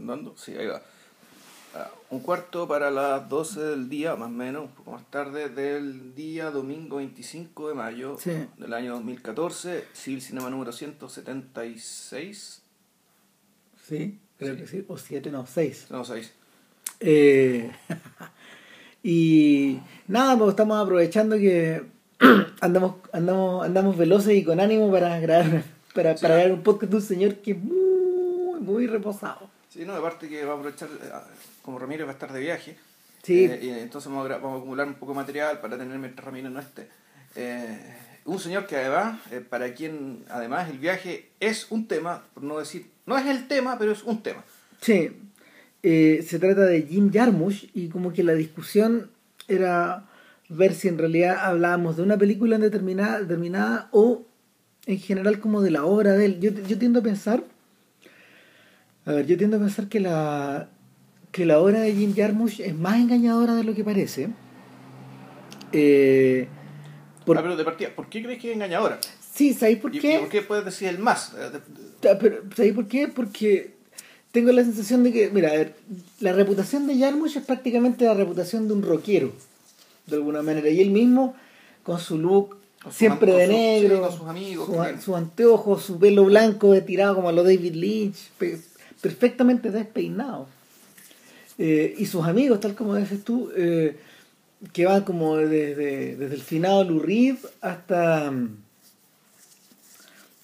andando? Sí, ahí va. Ah, un cuarto para las 12 del día, más o menos, un poco más tarde, del día domingo 25 de mayo Sí. del año 2014, Civil Cinema número 176. Sí, creo que sí. O siete, no, seis. No, 6. Eh, y nada, pues estamos aprovechando que andamos, andamos, andamos veloces y con ánimo para grabar, para, Sí. para grabar un podcast de un señor que es muy, muy reposado. Sí, no, aparte que va a aprovechar, eh, como Ramírez va a estar de viaje, Sí. eh, y entonces vamos a, vamos a acumular un poco de material para tener mientras Ramírez no esté. Eh, un señor que además, eh, para quien además el viaje es un tema, por no decir, no es el tema, pero es un tema. Sí, eh, se trata de Jim Jarmusch y como que la discusión era ver si en realidad hablábamos de una película determinada, determinada o en general como de la obra de él. Yo, yo tiendo a pensar, a ver, yo tiendo a pensar que la que la obra de Jim Jarmusch es más engañadora de lo que parece. Eh, por- Ah, pero de partida, ¿por qué crees que es engañadora? sí, ¿sabéis por ¿Y, qué? y por qué puedes decir el más? Eh, Pero, ¿sabéis por qué? Porque tengo la sensación de que, mira, a ver, la reputación de Jarmusch es prácticamente la reputación de un rockero, de alguna manera. Y él mismo, con su look Con siempre de negro, sus amigos, su- sus anteojos, su pelo blanco tirado como a lo David Lynch, perfectamente despeinado. Eh, y sus amigos, tal como dices tú, eh, que van como desde, desde el finado Reed hasta, mm,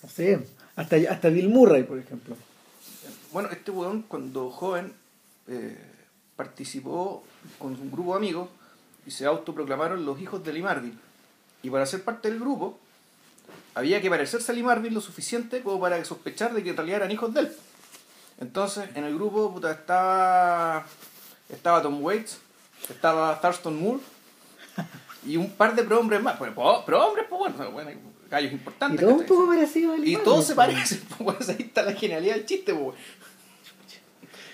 no sé, hasta, hasta Bill Murray, por ejemplo. Bueno, este weón cuando joven eh, participó con un grupo de amigos y se autoproclamaron los hijos de Lee Marvin. Y para ser parte del grupo había que parecerse a Lee Marvin lo suficiente como para sospechar de que en realidad eran hijos de él. Entonces, en el grupo puta, estaba, estaba Tom Waits, estaba Thurston Moore y un par de prohombres más. Pues, pro- prohombres, pues bueno, bueno, gallos Y importantes. todo un poco parecido al Y todos ¿no? se parecen, pues ahí está la genialidad del chiste, pues.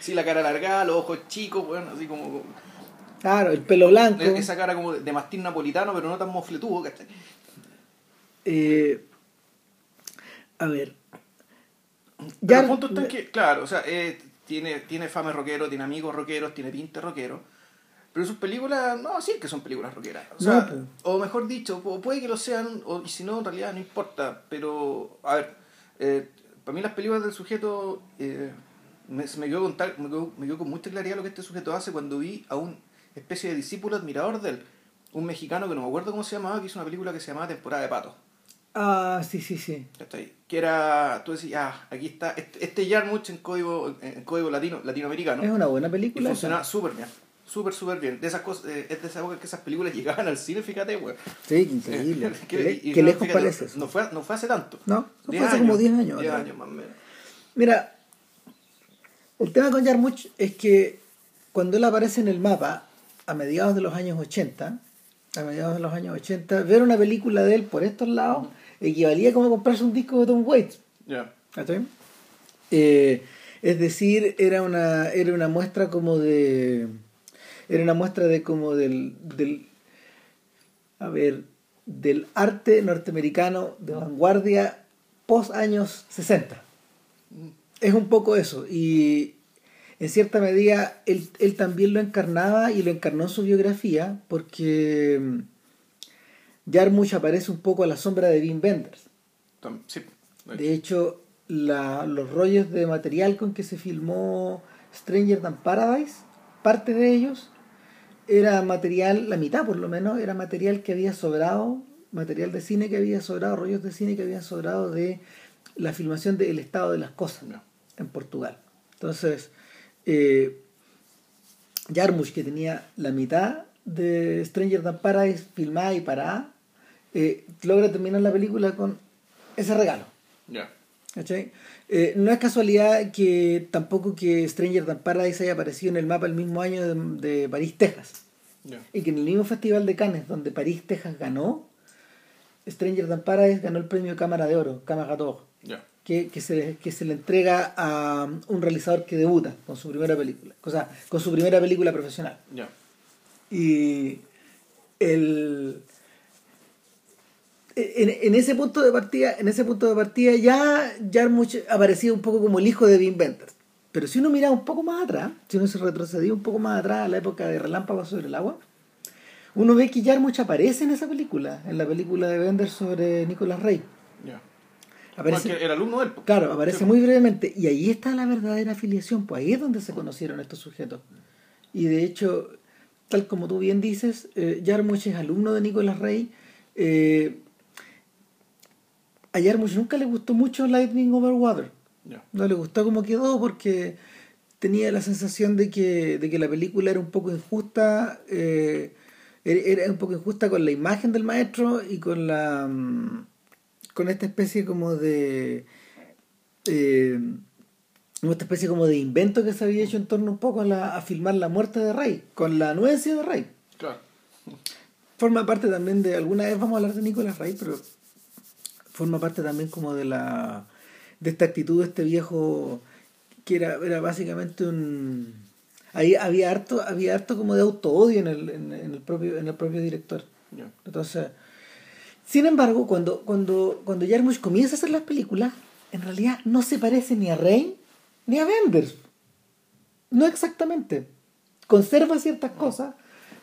Sí, la cara alargada, los ojos chicos, bueno, así como... Claro, el pelo blanco. Esa cara como de mastín napolitano, pero no tan mofletudo, ¿cachai? Eh, a ver. Pero el punto está que, claro, o sea, eh, tiene, tiene fama rockero, tiene amigos rockeros, tiene pinta de rockero. Pero sus películas, no, sí que son películas rockeras. O, sea, No, pues. o mejor dicho, pu- puede que lo sean, o, y si no, en realidad no importa. Pero, a ver, eh, para mí las películas del sujeto, eh, me, se me quedó, con tal- me, quedó, me quedó con mucha claridad lo que este sujeto hace cuando vi a un especie de discípulo admirador de él. Un mexicano que no me acuerdo cómo se llamaba, que hizo una película que se llamaba Temporada de Patos. Ah, sí, sí, sí. ¿cachai? Que era, tú decías, ah, aquí está, este, este Yarmouth en código, en código latino, latinoamericano. Es una buena y película. funcionaba esa. súper bien, súper, súper bien. De esas cosas, eh, es de esa época que esas películas llegaban al cine, fíjate, güey. Sí, increíble. Eh, Qué, le- y qué no, lejos fíjate, parece eso. No fue, no fue hace tanto. No, fue Diez hace como 10 años. 10 atrás. años más o menos. Mira, el tema con Jarmusch es que cuando él aparece en el mapa, a mediados de los años 80, a mediados de los años 80, ver una película de él por estos lados equivalía como comprarse un disco de Tom Waits. Ya. ¿cachai? Eh, es decir, era una, era una muestra como de. Era una muestra de como del. del a ver, del arte norteamericano de vanguardia post años 60. Es un poco eso. Y en cierta medida él, él también lo encarnaba y lo encarnó en su biografía porque Jarmusch aparece un poco a la sombra de Wim Wenders. Sí. De hecho, la- los rollos de material con que se filmó Stranger Than Paradise, parte de ellos era material, la mitad por lo menos, era material que había sobrado, material de cine que había sobrado, rollos de cine que habían sobrado de la filmación de El estado de las cosas Ya. en Portugal. Entonces, eh, Jarmusch, que tenía la mitad de Stranger Than Paradise filmada y parada, eh, logra terminar la película con ese regalo. Ya. ¿cachai? Eh, no es casualidad que tampoco que Stranger Than Paradise haya aparecido en el mapa el mismo año de, de París, Texas. Ya. Y que en el mismo festival de Cannes, donde París, Texas ganó, Stranger Than Paradise ganó el premio Cámara de Oro, Cámara d'Or, Ya. que, que, se, que se le entrega a un realizador que debuta con su primera película, o sea, con su primera película profesional. Ya. Y el en, en ese punto de partida, en ese punto de partida ya Jarmusch aparecía un poco como el hijo de Wim Wenders. Pero si uno mira un poco más atrás, si uno se retrocedía un poco más atrás a la época de Relámpagos sobre el agua, uno ve que Jarmusch aparece en esa película, en la película de Bender sobre Nicolas Rey. Ya. Aparece, era alumno de él. po. claro, aparece Sí, muy brevemente. Y ahí está la verdadera afiliación, pues ahí es donde se conocieron estos sujetos. Y de hecho, tal como tú bien dices, eh, Jarmusch es alumno de Nicolas Rey. Eh, a Jarmusch nunca le gustó mucho Lightning Over Water. No le gustó cómo quedó porque tenía la sensación de que, de que la película era un poco injusta, eh, era un poco injusta con la imagen del maestro y con la mm, con esta especie como de eh, como esta especie como de invento que se había hecho en torno un poco a, la, a filmar la muerte de Rey, con la anuencia de Rey. Claro. Forma parte también de, alguna vez vamos a hablar de Nicolás Rey, pero forma parte también como de la de esta actitud de este viejo que era, era básicamente un ahí había harto había harto como de auto odio en el, en, en el propio en el propio director. Ya. entonces sin embargo cuando cuando cuando Jarmusch comienza a hacer las películas en realidad no se parece ni a Rain ni a Benders no exactamente. Conserva ciertas cosas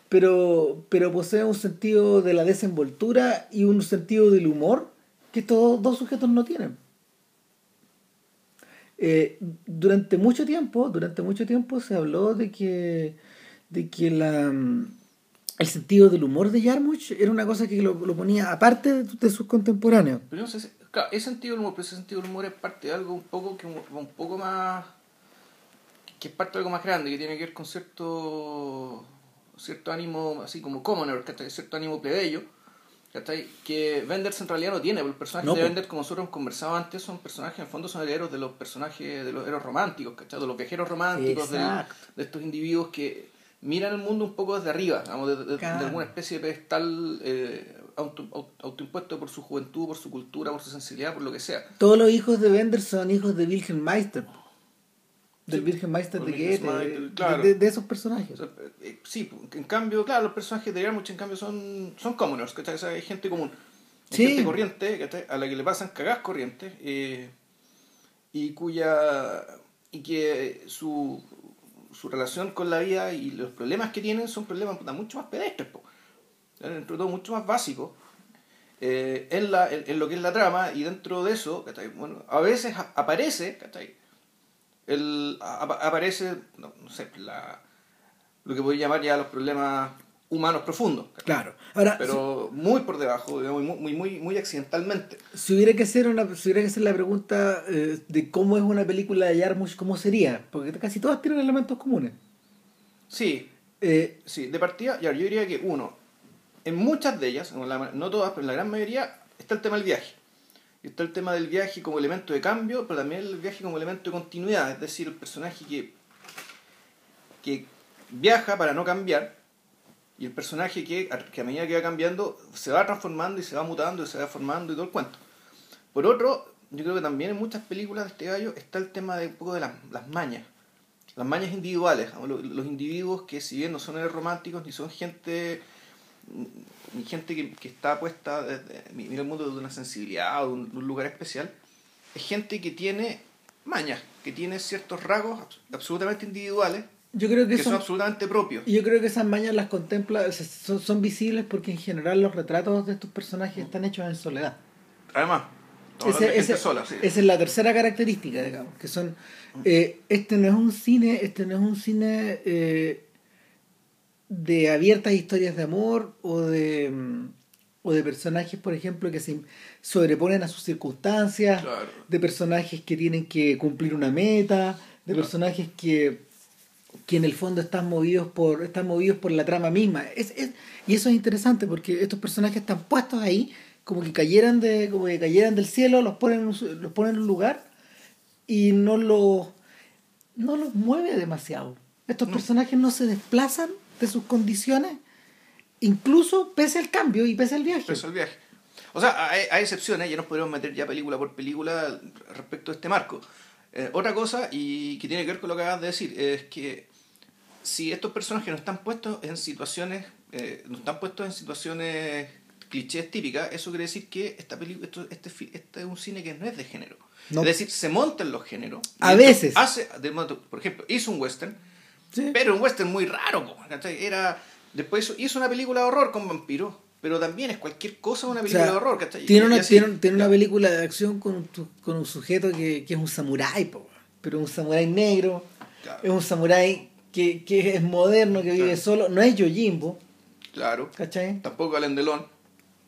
pero pero posee un sentido de la desenvoltura y un sentido del humor que estos dos sujetos no tienen. Eh, durante mucho tiempo, durante mucho tiempo se habló de que, de que la, mm, el sentido del humor de Jarmusch era una cosa que lo, lo ponía aparte de, sus contemporáneos. Claro, ese sentido del humor, pero ese sentido del humor es parte de algo un poco que un poco más que es parte de algo más grande, que tiene que ver con cierto cierto ánimo así como commoner, cierto ánimo plebeyo, ¿cachai? que Benders en realidad no tiene, porque los personajes No, de po. Benders, como nosotros hemos conversado antes, son personajes, en el fondo son herederos de los personajes, de los héroes románticos, ¿cachai? de los viajeros románticos, de estos individuos que miran el mundo un poco desde arriba, digamos, de, de- de Claro. alguna especie de pedestal eh, auto, auto- autoimpuesto por su juventud, por su cultura, por su sensibilidad, por lo que sea. Todos los hijos de Bender son hijos de Wilhelm Meister. Del Wilhelm Meister de Goethe, Meister, de- claro. de, de esos personajes. Eh, sí, en cambio, claro, los personajes de Yarmouth en cambio son, son commoners, ¿cachai? O sea, hay gente común. Hay Sí. gente corriente, ¿cachai? A la que le pasan cagadas corrientes eh, y cuya y que su, su relación con la vida y los problemas que tienen son problemas mucho más pedestres, po. dentro de todo mucho más básicos eh, en, la, en, en lo que es la trama y dentro de eso, ¿cachai? Bueno, a veces aparece, ¿cachai? El, aparece, no, no sé, la, lo que podría llamar ya los problemas humanos profundos. Claro. Ahora, pero muy por debajo, digamos, muy, muy, muy, accidentalmente. si hubiera que hacer una si hubiera que hacer la pregunta eh, de cómo es una película de Jarmusch, ¿cómo sería? Porque casi todas tienen elementos comunes. Sí, Eh, sí, de partida, yo diría que uno, en muchas de ellas, no todas, pero en la gran mayoría, está el tema del viaje. Está el tema del viaje como elemento de cambio, pero también el viaje como elemento de continuidad, es decir, el personaje que, que viaja para no cambiar y el personaje que que a medida que va cambiando se va transformando y se va mutando y se va formando y todo el cuento. Por otro, yo creo que también en muchas películas de este gallo está el tema de un poco de las, las mañas. Las mañas individuales, los, los individuos que si bien no son románticos ni son gente gente que, que está puesta desde, mira el mundo desde una sensibilidad o de un, un lugar especial, es gente que tiene mañas, que tiene ciertos rasgos abs- absolutamente individuales yo creo que, que son son, absolutamente propios. yo creo que esas mañas las contempla, son, son visibles porque en general los retratos de estos personajes están hechos en soledad. Además, Ese- ese- sola, sí. Esa es la tercera característica, digamos, que son eh, este no es un cine, este no es un cine eh, de abiertas historias de amor o de mm, o de personajes, por ejemplo, que se sobreponen a sus circunstancias, Claro. de personajes que tienen que cumplir una meta, de Claro. personajes que que en el fondo están movidos por están movidos por la trama misma es, es- y eso es interesante porque estos personajes están puestos ahí como que cayeran de como que cayeran del cielo los ponen los ponen en un lugar y no los no los mueve demasiado estos No. personajes no se desplazan de sus condiciones incluso pese al cambio y pese al viaje Eso el viaje. O sea, hay, hay excepciones, ya nos podemos meter ya película por película respecto a este marco. Eh, otra cosa, y que tiene que ver con lo que acabas de decir, es que si estos personajes no están puestos en situaciones, eh, no están puestos en situaciones clichés típicas, eso quiere decir que esta película, esto, este, este es un cine que no es de género. No. Es decir, se montan los géneros. A veces. Hace, por ejemplo, hizo un western, Sí. pero un western muy raro. ¿cachai? Era, después hizo, una película de horror con vampiros, pero también es cualquier cosa una O película sea, de horror. ¿cachai? tiene, una, así. tiene, tiene una película de acción con con un sujeto que, que es un samurái, po, pero un samurái negro, Claro. es un samurái que, que es moderno, que vive Claro. solo, no es Yojimbo, Claro. ¿cachai? Tampoco Alain Delon.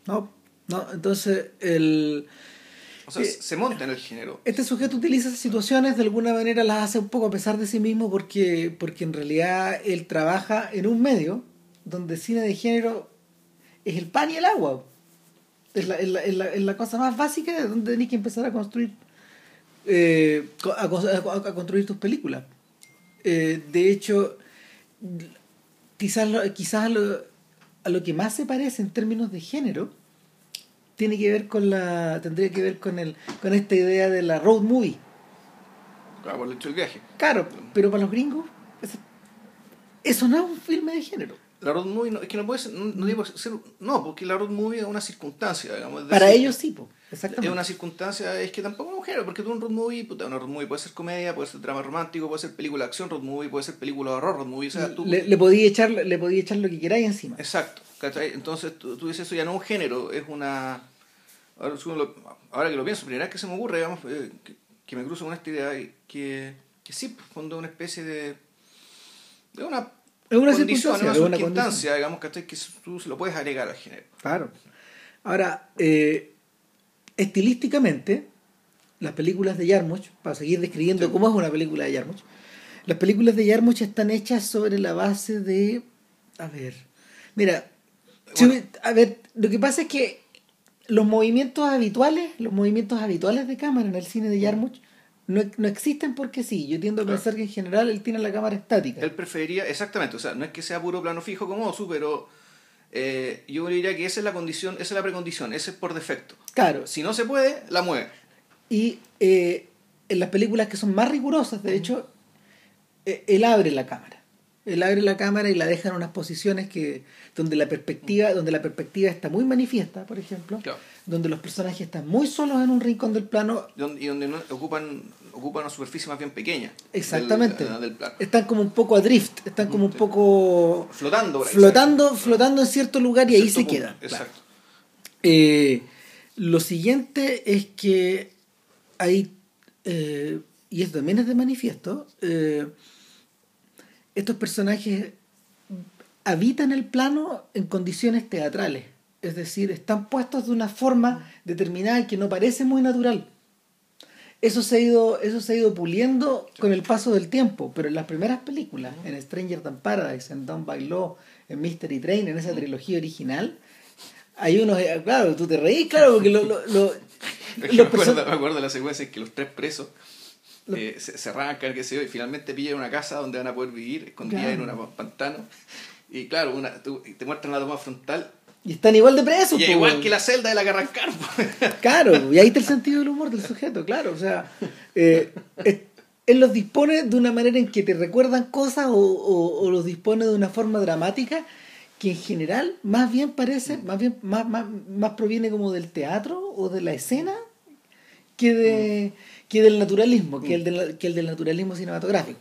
No, no, entonces el... O sea, Eh, se monta en el género. Este sujeto utiliza esas situaciones, de alguna manera las hace un poco a pesar de sí mismo porque, porque en realidad él trabaja en un medio donde cine de género es el pan y el agua. Es la, es la, es la, es la cosa más básica de donde tenés que empezar a construir eh, a, cos- a- a construir tus películas. Eh, de hecho, quizás, lo, quizás lo, a lo que más se parece en términos de género tiene que ver con la tendría que ver con el con esta idea de la road movie Claro, por el hecho del viaje. claro pero para los gringos eso, eso no es un filme de género La road movie no, es que no puede ser, no, no digo ser- no, porque la road movie es una circunstancia, digamos. es para decir, ellos sí po, Es exactamente una circunstancia, es que tampoco es un género, porque tú un road movie, puta, una road movie puede ser comedia, puede ser drama romántico, puede ser película de acción, road movie, puede ser película de horror, road movie, o sea, tú... le, le podía echar le podía echar lo que queráis encima Exacto, ¿cachai? Entonces tú, tú dices eso ya no es un género, es una... Ahora, que lo pienso, primera vez que se me ocurre, digamos, eh, que, que me cruzo con esta idea, y que, que sí, pues, fondo una especie de... de una... Es una condición, circunstancia, una es una digamos. Que tú se lo puedes agregar al género. Claro. Ahora, eh, estilísticamente, las películas de Yarmuch, para seguir describiendo Sí. cómo es una película de Yarmuch, las películas de Yarmuch están hechas sobre la base de... A ver, mira, Bueno. a ver, lo que pasa es que los movimientos habituales, los movimientos habituales de cámara en el cine de Yarmuch no, no existen porque sí. Yo tiendo a Claro. pensar que en general él tiene la cámara estática. Él preferiría, exactamente, o sea, no es que sea puro plano fijo como Osu, pero eh, yo diría que esa es la condición, esa es la precondición, ese es por defecto. Claro, Si no se puede, la mueve. Y eh, en las películas que son más rigurosas, de hecho, eh, él abre la cámara. Él abre la cámara y la deja en unas posiciones que donde la perspectiva, donde la perspectiva está muy manifiesta, por ejemplo, Claro. donde los personajes están muy solos en un rincón del plano, y donde no, ocupan, ocupan una superficie más bien pequeña. exactamente. Del, del plano. Están como un poco adrift, están como un Sí. poco Flotando por ahí. flotando, flotando en cierto lugar y ahí se punto, quedan. claro. Exacto. Eh, lo siguiente es que hay, eh, y esto también es de manifiesto, eh, estos personajes habitan el plano en condiciones teatrales, es decir, están puestos de una forma determinada que no parece muy natural. Eso se ha ido, eso se ha ido puliendo con el paso del tiempo, pero en las primeras películas, en Stranger Than Paradise, en Down by Law, en Mystery Train, en esa trilogía original, hay unos, eh, claro, tú te reís, claro, porque lo, lo, lo- los me, acuerdo, me acuerdo de la secuencia en que los tres presos eh, se, se arrancan, qué sé yo, y finalmente pillan una casa donde van a poder vivir, escondidas Claro. en un pantano. Y claro, una, tú- y te muestran la toma frontal. y están igual de presos. Y igual que la celda de la que arrancar. Claro, y ahí está el sentido del humor del sujeto, claro. O sea, eh, él los dispone de una manera en que te recuerdan cosas o, o- o los dispone de una forma dramática que en general más bien parece, más bien más, más, más proviene como del teatro o de la escena que, de, que del naturalismo, que, el del, que el del naturalismo cinematográfico.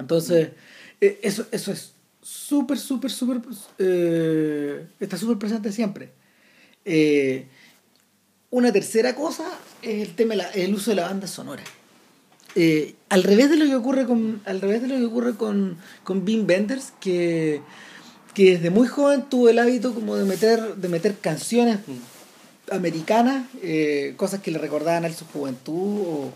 Entonces, eh, eso, eso es súper, súper, súper, eh, está súper presente siempre. Eh, una tercera cosa es el tema la- el uso de la banda sonora. Eh, al revés de lo que ocurre con al revés de lo que ocurre con con Wim Wenders que que desde muy joven tuvo el hábito como de meter de meter canciones americanas eh, cosas que le recordaban a él su juventud o,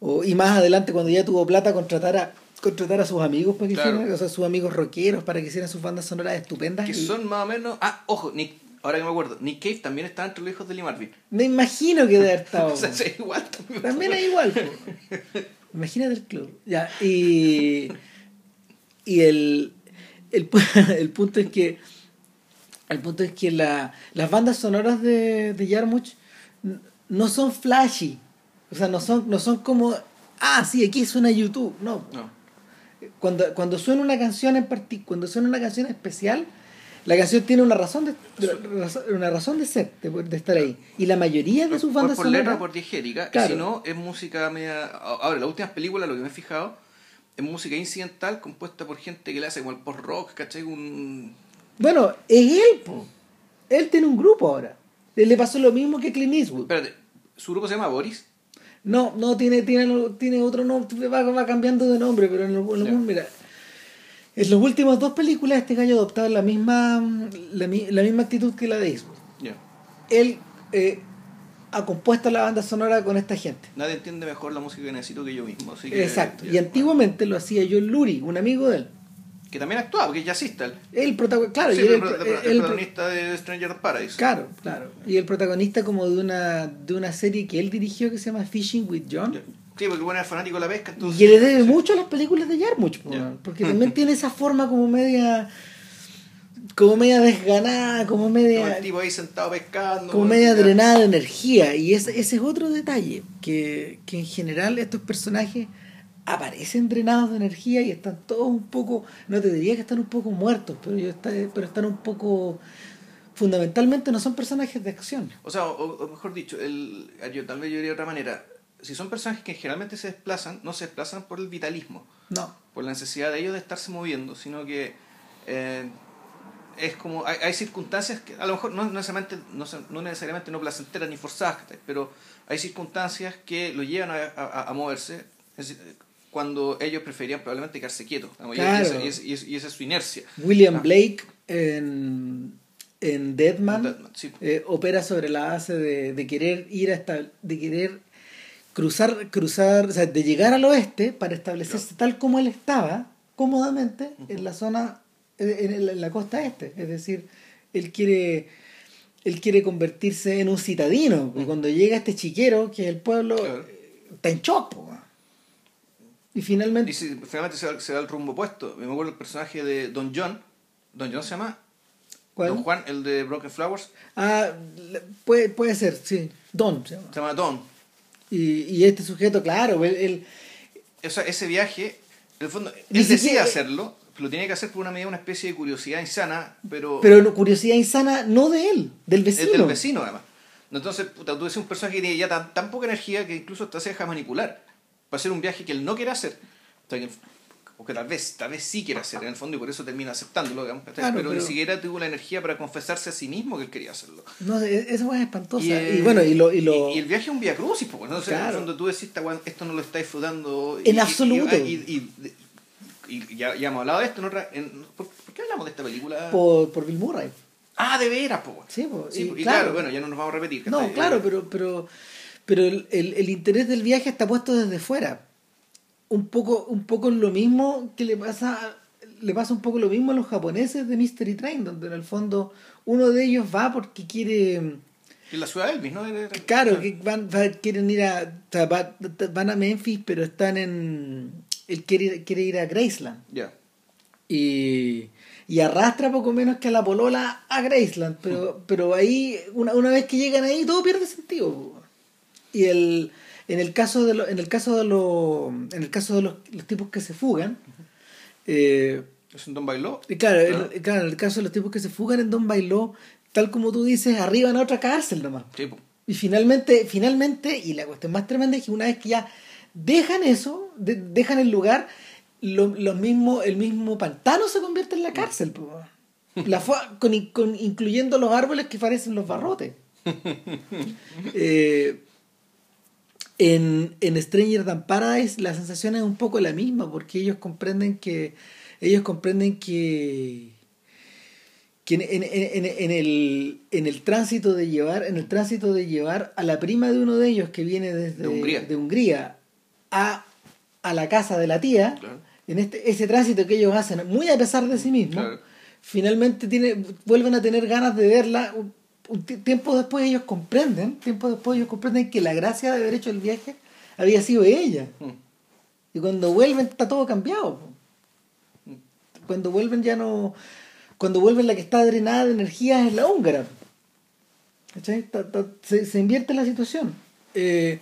o- y más adelante cuando ya tuvo plata contratar a contratar a sus amigos para que Claro. hicieran, o sea, sus amigos rockeros para que hicieran sus bandas sonoras estupendas que y- son más o menos. Ah, ojo, Nick, ahora que me acuerdo, Nick Cave también está entre los hijos de Lee Marvin. me imagino que debe haber estado O sea, sí, igual también. También es igual. po. Imagínate el club. Ya, y. Y el, el, el punto es que. El punto es que la, las bandas sonoras de, de Yarmuch no son flashy. O sea, no son, no son como. Ah, sí, aquí suena YouTube. No. No. Cuando, cuando suena una canción en parti cuando suena una canción especial, La canción tiene una razón de, de- una razón de ser, de, de estar ahí. Y la mayoría de sus por, bandas por letra sonoras- por diegética, Claro. si no, es música media... Ahora, las últimas películas, lo que me he fijado, es música incidental compuesta por gente que le hace como el post-rock, ¿cachai? Un... Bueno, es él, po. Él tiene un grupo ahora. Le pasó lo mismo que Clint Eastwood. Espérate, ¿su grupo se llama Boris? No, no, tiene, tiene, tiene otro nombre, va, va cambiando de nombre, pero en lo- en lo- Ya. mira, en las últimas dos películas este gallo ha adoptado la misma, la, la misma actitud que la de Eastwood. Ya. Él eh, ha compuesto la banda sonora con esta gente. Nadie entiende mejor la música que necesito que yo mismo. así que- Exacto. Y antiguamente lo hacía John Lurie, un amigo de él. Que también actuaba, porque es jazzista. él. El protagonista, claro, Sí, y el, el el protagonista de Stranger Paradise. claro, claro. Y el protagonista como de una, de una serie que él dirigió que se llama Fishing with John. Sí, porque bueno, es fanático de la pesca. Entonces, Y le debe sí. mucho a las películas de Jarmusch, po, man, porque también tiene esa forma como media como media desganada, como Como media el tipo ahí sentado pescando. como media drenada de energía y ese, ese es otro detalle que, que en general estos personajes aparecen drenados de energía y están todos un poco no te diría que están un poco muertos pero yo está- pero están un poco fundamentalmente no son personajes de acción O sea, o, o mejor dicho, el, yo tal vez yo diría de otra manera. Si son personajes que generalmente se desplazan, no se desplazan por el vitalismo, no por la necesidad de ellos de estarse moviendo, sino que eh, es como hay, hay circunstancias que a lo mejor no necesariamente no, necesariamente no placenteras ni forzadas, pero hay circunstancias que lo llevan a, a- a moverse es decir, cuando ellos preferían probablemente quedarse quietos y- Claro. y, esa- y esa- y esa- y esa es su inercia. William Ah. Blake en, en Deadman Deadman, sí. eh, opera sobre la base de, de querer ir hasta de querer cruzar cruzar o sea de llegar al oeste para establecerse tal como él estaba cómodamente en la zona en, la- en la costa este es decir él quiere él quiere convertirse en un citadino y cuando llega este chiquero que es el pueblo Claro. eh, está en shock po, weón. Y finalmente Y si finalmente se da, se da el rumbo opuesto. Me acuerdo el personaje de Don John. Don John se llama. ¿cuál? Don Juan, el de Broken Flowers. ah puede, puede ser sí Don se llama. Se llama Don. Y, y este sujeto, claro, él, él- O sea, ese viaje, en el fondo, él decide hacerlo, pero lo tiene que hacer por una medida, una especie de curiosidad insana, pero, pero curiosidad insana no de él, del es vecino. del vecino además. Entonces, puta, tú ves un personaje que tiene ya tan, tan poca energía que incluso hasta se deja manipular para hacer un viaje que él no quiere hacer. O, sea, que- o que tal vez, tal vez sí quiere hacer en el fondo y por eso termina aceptándolo, digamos. Claro, pero, pero- ni siquiera tuvo la energía para confesarse a sí mismo que él quería hacerlo. No, e- weá es espantosa. Y, eh, bueno, y lo... Y lo y- y el viaje es un via crucis, pues, ¿no? O sea, en Claro. el fondo tú decís, "Esta weá, esto no lo está disfrutando. En absoluto. Y, y- y- y ya, ya hemos hablado de esto en otra. en- ¿por, por qué hablamos de esta película? por, por Bill Murray. Ah, de veras, pues. Sí, po, Sí, y y, claro, claro. bueno, ya no nos vamos a repetir. No, claro, Eh, pero, pero, pero el, el- el interés del viaje está puesto desde fuera. Un poco, un poco lo mismo que le pasa, le pasa un poco lo mismo a los japoneses de Mystery Train, donde en el fondo uno de ellos va porque quiere En la ciudad de Elvis, ¿no? Claro, que van, va- quieren ir a. van a Memphis, pero están en. Él quiere, ir- quiere ir a Graceland. Ya. Y, y arrastra poco menos que a la polola a Graceland. Pero, pero ahí, una, una vez que llegan ahí, todo pierde sentido. Y el, en el caso de lo- en el caso de los. En el caso de los, los tipos que se fugan. eh, ¿Es un Don Bailó? y claro, Claro. en el caso de los tipos que se fugan en Don Bailó, tal como tú dices, arriban a otra cárcel nomás. Sí. Y finalmente, finalmente, y la cuestión más tremenda es que una vez que ya dejan eso, de- dejan el lugar, lo, lo mismo, el mismo pantano se convierte en la cárcel, po. La con, con- incluyendo los árboles que parecen los barrotes. Eh, en, en Stranger Than Paradise la sensación es un poco la misma, porque ellos comprenden que ellos comprenden que que en, en- en- el, en el tránsito de llevar en el tránsito de llevar a la prima de uno de ellos que viene desde De Hungría. de Hungría a, a la casa de la tía Claro. en este ese tránsito que ellos hacen muy a pesar de sí mismos Claro. finalmente tiene, vuelven a tener ganas de verla tiempo después ellos comprenden tiempo después ellos comprenden que la gracia de haber hecho el viaje había sido ella Mm. y cuando vuelven está todo cambiado. Cuando vuelven ya no... Cuando vuelven la que está drenada de energía es la húngara. Se, se invierte la situación. Eh,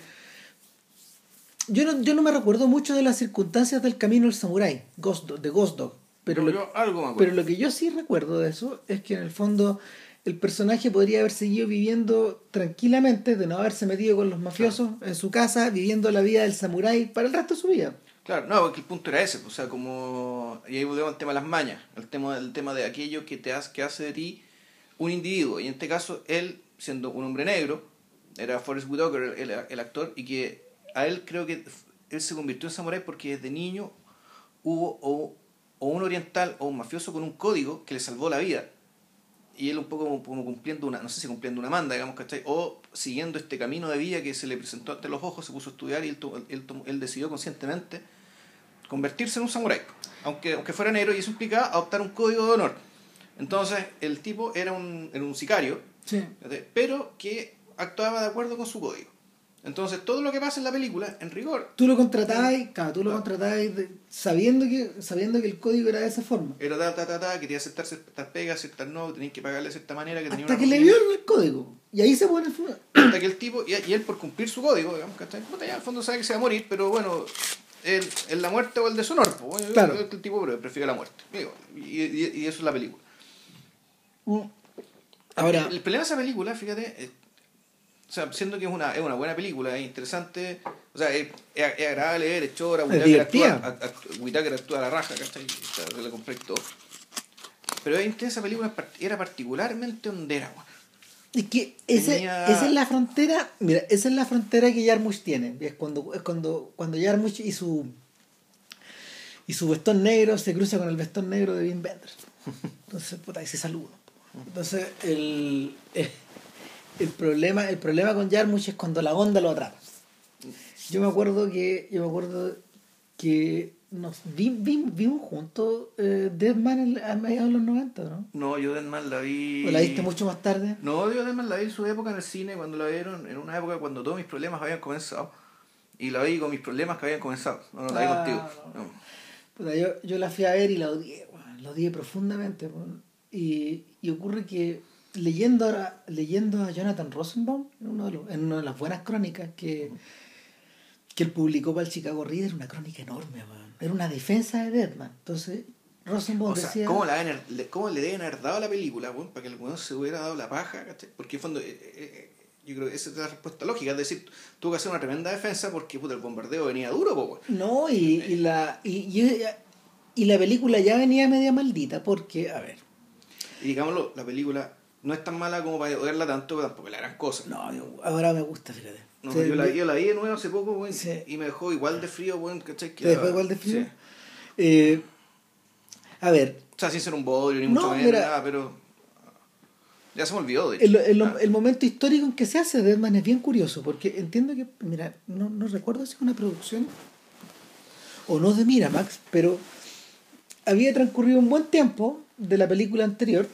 yo, no, yo no me recuerdo mucho de las circunstancias del camino del samurái, Ghost de Ghost Dog. Pero, No, lo, yo algo pero lo que yo sí recuerdo de eso es que en el fondo el personaje podría haber seguido viviendo tranquilamente, de no haberse metido con los mafiosos en su casa, viviendo la vida del samurái para el resto de su vida. Claro, no, porque el punto era ese, o sea, como... Y ahí volvemos al tema de las mañas, el tema, el tema de aquello que, te hace, que hace de ti un individuo. Y en este caso, él, siendo un hombre negro, era Forrest Whitaker el, el, el actor, y que a él creo que él se convirtió en samurái porque desde niño hubo o, o un oriental o un mafioso con un código que le salvó la vida. Y él un poco como, como cumpliendo una, no sé si cumpliendo una manda, digamos, ¿cachai? O siguiendo este camino de vida que se le presentó ante los ojos, se puso a estudiar y él, él, él decidió conscientemente convertirse en un samurái. Aunque, aunque fuera negro, y eso implicaba adoptar un código de honor. Entonces, el tipo era un, era un sicario, Sí. pero que actuaba de acuerdo con su código. Entonces, todo lo que pasa en la película, en rigor, Tú lo contratabas, claro, tú lo Claro. contratabas de- sabiendo que, sabiendo que el código era de esa forma. era ta, ta, ta, ta, quería aceptar ciertas pegas, ciertas no, tenías que pagarle de cierta manera, que tenía Hasta una que le violan el código. Y ahí se pone el fu- hasta que el tipo, y, y él por cumplir su código, digamos, ¿cachai? Puta, ya en el fondo sabe que se va a morir, pero bueno, el, el la muerte o el deshonor, pues, bueno, Claro. el, el tipo prefiere la muerte. Digo, y, y- y eso es la película. Ahora, el problema de esa película, fíjate, o sea, siendo que es una, es una buena película, es interesante, o sea, es, es, es agradable ver, es chora, Whitaker actúa, act- act- Whitaker actúa a la raja, ¿cachai? O sea, le compré todo. Pero es esa película era particularmente hondera, weón. es que ese- tenía- esa es la frontera, mira, esa es la frontera que Yarmush tiene. Es cuando, es cuando, cuando Yarmush y su y su vestón negro se cruza con el vestón negro de Wim Wenders. Entonces, puta, ahí se. Entonces, el, eh, el problema, el problema con Yarmush es cuando la onda lo atrapa. Yo me acuerdo que, yo me acuerdo que nos vi- vi- vimos juntos eh, Deadman a mediados de los 90, ¿no? No, yo Deadman la vi... ¿O la viste mucho más tarde? No, yo Deadman la vi en su época en el cine, cuando la vieron, en una época cuando todos mis problemas habían comenzado. Y la vi con mis problemas que habían comenzado. No, no la vi Ah, contigo. no. No. Puta, yo, yo la fui a ver y la odié, la odié profundamente. Y, y ocurre que leyendo ahora, leyendo a Jonathan Rosenbaum, en, uno de los- en una de las buenas crónicas que, que él publicó para el Chicago Reader, una crónica enorme, weón. era una defensa de Deadman. Entonces, Rosenbaum O sea, decía... ¿cómo, la deben- le- ¿cómo le deben haber dado la película, weón, para que el weón se hubiera dado la paja? ¿cachai? Porque en fondo, eh, eh, eh, yo creo que esa es la respuesta lógica. Es decir, tuvo que hacer una tremenda defensa porque puta, el bombardeo venía duro, po. No, y, y la, y, y, y la película ya venía media maldita porque, a ver, Y digámoslo, la película no es tan mala como para odiarla tanto, pero tampoco es la gran cosa. no, yo- ahora me gusta, fíjate. No, Se- yo, la, yo la vi de nuevo hace poco, weón, Sí. y me dejó igual de frío, weón, ¿cachai? ¿Te dejó igual de frío? Sí. Eh, a ver, O sea, sin ser un bodrio ni No, mucho menos, nada, pero ya se me olvidó, de hecho. el, el- Ah, el momento histórico en que se hace Deadman es bien curioso, porque entiendo que, mira, no, no recuerdo si es una producción o no de Miramax, pero había transcurrido un buen tiempo de la película anterior,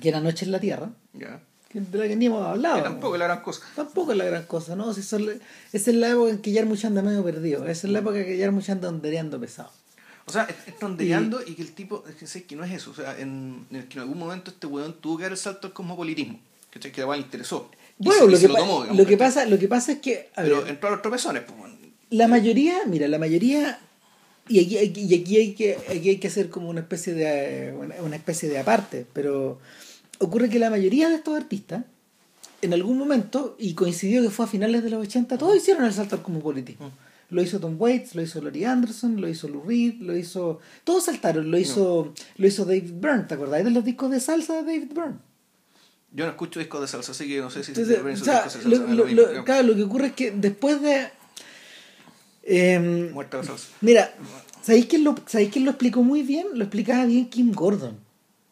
que era Noche en la Tierra, ya. que- de la que ni hemos hablado. Que tampoco es la gran cosa. Tampoco es la gran cosa, ¿no? Si son- esa es la época en que Yarmuch anda medio perdido, esa es la época en que Yarmuch anda ondereando pesado. O sea, es, es tondeando y... que el tipo, es que, sé que no es eso. O sea, en, en el que en algún momento este weón tuvo que dar el salto al cosmopolitismo. ¿Cachai? Que igual le interesó. Bueno, y lo que, lo pa- tomó, digamos, lo que pasa, lo que pasa es que, a Pero ver, entró a los tropezones, pues. La mayoría, mira, la mayoría, y aquí, aquí- y aquí hay que, aquí hay que hacer como una especie de una, especie de aparte, pero ocurre que la mayoría de estos artistas, en algún momento, y coincidió que fue a finales de los 80, todos hicieron el salto al cosmopolitismo. Lo hizo Tom Waits, lo hizo Laurie Anderson, lo hizo Lou Reed, lo hizo. Todos saltaron, lo hizo, lo hizo David Byrne, ¿te acordáis de los discos de salsa de David Byrne? Yo no escucho discos de salsa, así que no sé si Entonces, se o sea, discos de salsa. lo- lo lo- claro, lo que ocurre es que después de. Em, Muerta. Mira, ¿sabéis quién, lo, ¿sabéis quién lo explicó muy bien? Lo explicaba bien Kim Gordon.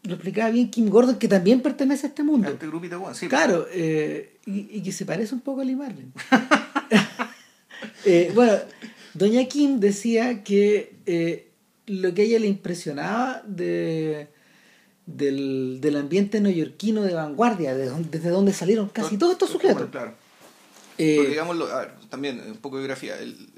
Lo explicaba bien Kim Gordon, que también pertenece a este mundo. Este grupito, sí. Claro, eh, y, y que se parece un poco a Lee Marvin. Eh, bueno, Doña Kim decía que eh, lo que a ella le impresionaba de, del, del ambiente neoyorquino de vanguardia, de donde- desde donde salieron casi todos estos Bueno, sujetos. Claro. Eh, Porque digámoslo, a ver, también un poco de biografía. El,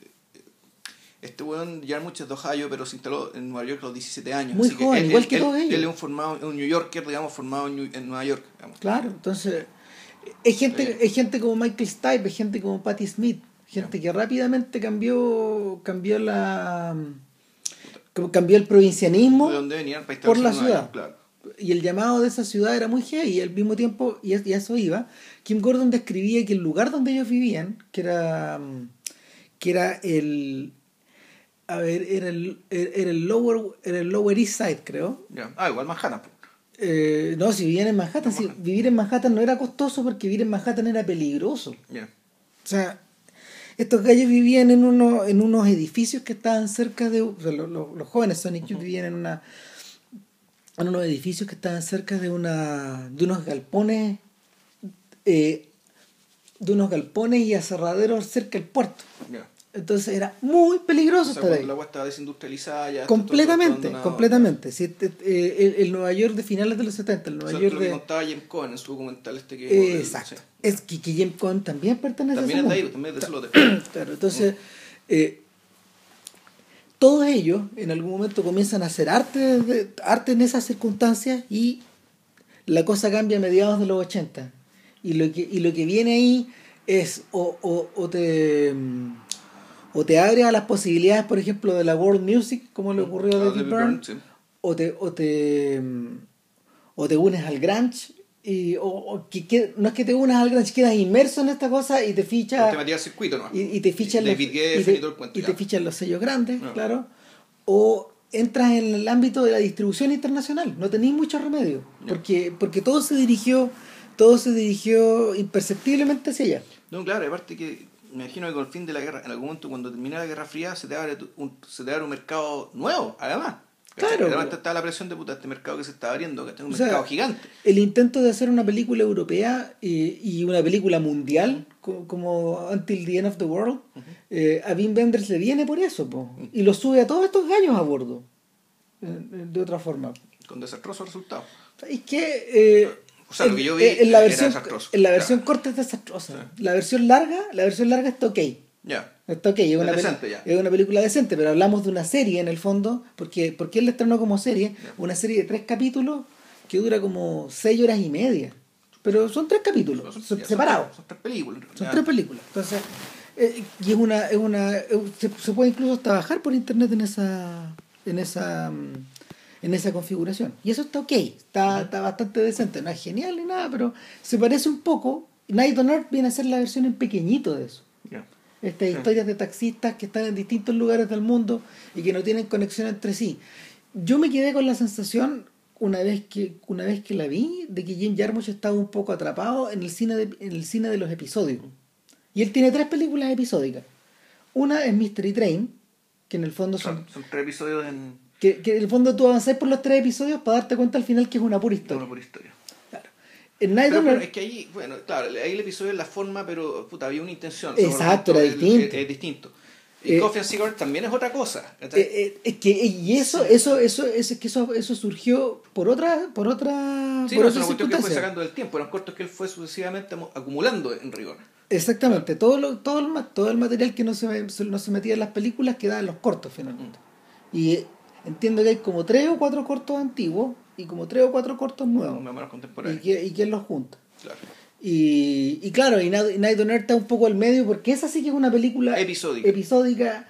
este weón ya mucho de Ohio, pero se instaló en Nueva York a los 17 años. Muy así que joven, él- igual él- que él- todos ellos. Él es un, formado, un New Yorker, digamos, formado en, New- en Nueva York. digamos. Claro, entonces es gente, Sí. es gente como Michael Stipe, es gente como Patti Smith, gente que rápidamente cambió, cambió la cambió el provincianismo de dónde venían para por la ciudad. Claro. y el llamado de esa ciudad era muy heavy y al mismo tiempo, y a, eso iba, Kim Gordon describía que el lugar donde ellos vivían, que era, que era el, a ver, era el, era el lower, era el lower east side creo. Ah, igual Manhattan. Eh, no, si vivían en Manhattan, si vivir en Manhattan no era costoso porque vivir en Manhattan era peligroso. Ya. O sea, estos gallos vivían en, uno, en unos edificios que estaban cerca de... o sea, lo- lo- los jóvenes Sonic Youth vivían en, una, en unos edificios que estaban cerca de, una, de unos galpones... eh, de unos galpones y aserraderos cerca del puerto. Entonces era muy peligroso O sea, estar ahí. la agua estaba desindustrializada ya. Completamente, completamente. Si este- eh, el, el Nueva York de finales de los 70, el O Nueva sea, York lo que de... contaba James Cohen en su documental este que... Eh, exacto. sí. Es que, que James Cohen también pertenece También a es ese de ahí, también es de ese. Claro, entonces, eh, todos ellos en algún momento comienzan a hacer arte, de- arte en esas circunstancias y la cosa cambia a mediados de los 80. Y lo que, y lo que viene ahí es o, o, o te mm, o te abre a las posibilidades, por ejemplo, de la world music, como le ocurrió a Ah, David Byrne, sí. o te o te mm, o te unes al grunge y o, o que, que- no es que te unas al grunge quedas inmerso en esta cosa y te fichas Te circuito, ¿no? y, y te fichan los, los sellos grandes, No. claro. O entras en el ámbito de la distribución internacional. No tenéis mucho remedio. No. Porque, porque todo se dirigió, todo se dirigió imperceptiblemente hacia allá. No, claro, aparte que me imagino que con el fin de la guerra, en algún momento cuando termina la Guerra Fría, se te abre un, se te abre un mercado nuevo, además. Claro. Además está la presión de puta, este mercado que se está abriendo, que es un O sea, mercado gigante. El intento de hacer una película europea y, y una película mundial, co- como Until the End of the World, eh, a Wim Wenders le viene por eso, po. y lo sube a todos estos gallos a bordo. eh, De otra forma. Con desastrosos resultados. Es que eh, O sea, lo en- que yo vi en la era versión, desastroso. en la versión Claro. corta es desastrosa. La versión larga, la versión larga está ok. Ya. Está ok, es una, decente es una película decente, pero hablamos de una serie en el fondo, porque, porque él la estrenó como serie, una serie de tres capítulos que dura como seis horas y media. Pero son tres capítulos, Son- son ya, separados. Son, tres películas. Son tres películas. Entonces, eh, y es una, es una se puede incluso hasta bajar por internet en esa en esa mm, en esa configuración. Y eso está ok, está, está bastante decente, no es genial ni nada, pero se parece un poco. Night on Earth viene a ser la versión en pequeñito de eso. Ya. Estas Sí. historias de taxistas que están en distintos lugares del mundo y que no tienen conexión entre sí. Yo me quedé con la sensación una vez que una vez que la vi de que Jim Jarmusch estaba un poco atrapado en el cine de, en el cine de los episodios. Y él tiene tres películas episódicas. Una es Mystery Train, que en el fondo son Son, son tres episodios en que, que en el fondo tú avanzás por los tres episodios para darte cuenta al final que es una pura una historia. por historia. Claro. En Night Pero, pero es que ahí, bueno, claro, ahí el episodio es la forma, pero puta, había una intención. Exacto, era distinto. Es, distinto. Y Eh, Coffee and Cigar también es otra cosa. Eh, eh, es que y eso eso eso es que eso eso surgió por otra por otra sí, por no, es una cuestión que fue sacando del tiempo. Eran cortos que él fue sucesivamente acumulando en rigor. exactamente todo lo, todo el todo el material que no se no se metía en las películas quedaba en los cortos finalmente y eh, entiendo que hay como tres o cuatro cortos antiguos y como tres o cuatro cortos nuevos o menos y y quién los junta Claro. y, y claro y Night, on Earth está un poco al medio porque esa sí que es una película Episódica. episódica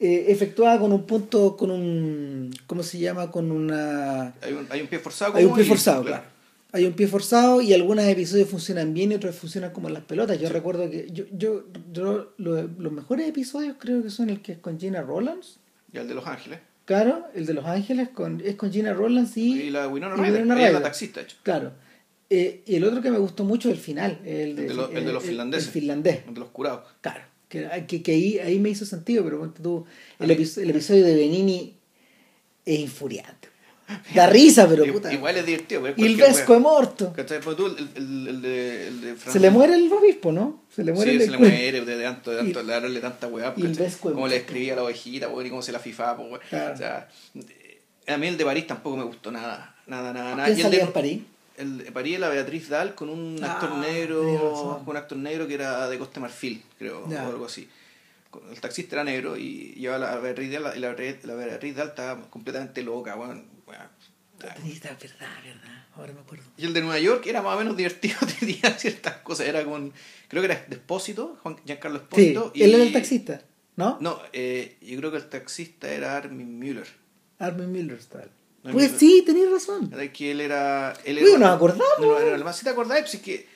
eh, efectuada con un punto con un cómo se llama con una Hay un, hay un pie forzado. Hay un pie forzado, claro. Hay un pie forzado y algunos episodios funcionan bien y otros funcionan como las pelotas. Yo recuerdo que yo, yo, yo lo- los mejores episodios creo que son el que es con Gina Rollins. Y el de Los Ángeles. Claro, el de Los Ángeles con, es con Gina Rollins y, Y la Winona Ryder. La taxista, hecho. Claro. Eh, y el otro que me gustó mucho es el final, el de, El de los- el de los finlandeses. El finlandés. El de los curados. Claro. Que, que, que ahí, ahí me hizo sentido, pero tú, el, episodio, el episodio de Benini es infuriante. Da risa, pero puta. Igual es divertido. pero es Il cualquier vesco es el, el, el el de Se le muere el obispo, ¿no? Se le muere sí, el se le el- muere de tanto, de tanto Y- darle tanta weá. y el vesco es Como le escribía a la ovejita, y cómo se la fifaba, pues. Claro. O sea, a mí el de París tampoco me gustó nada. Nada, nada, nada. ¿Quién Y el salía de en París? El de París, la Beatriz Dahl, con un Ah, actor negro, con un actor negro que era de Costa Marfil, creo, Ya. o algo así. El taxista era negro y llevaba la Beatriz Dahl, y la, Beatriz- la Beatriz Dahl estaba completamente loca, weón. Weón. Verdad, verdad, verdad. Ahora me acuerdo. Y el de Nueva York era más o menos divertido, tenía ciertas cosas. Era con, creo que era Despósito, Juan Giancarlo Sí, Espósito. él era el taxista, ¿no? No, eh, yo creo que el taxista era Armin Müller. Armin Millerstahl. Armin Pues sí, tenías razón. Era que él era. Él Uy, era nos acordamos. No, alemán. Si te acordás, pues es que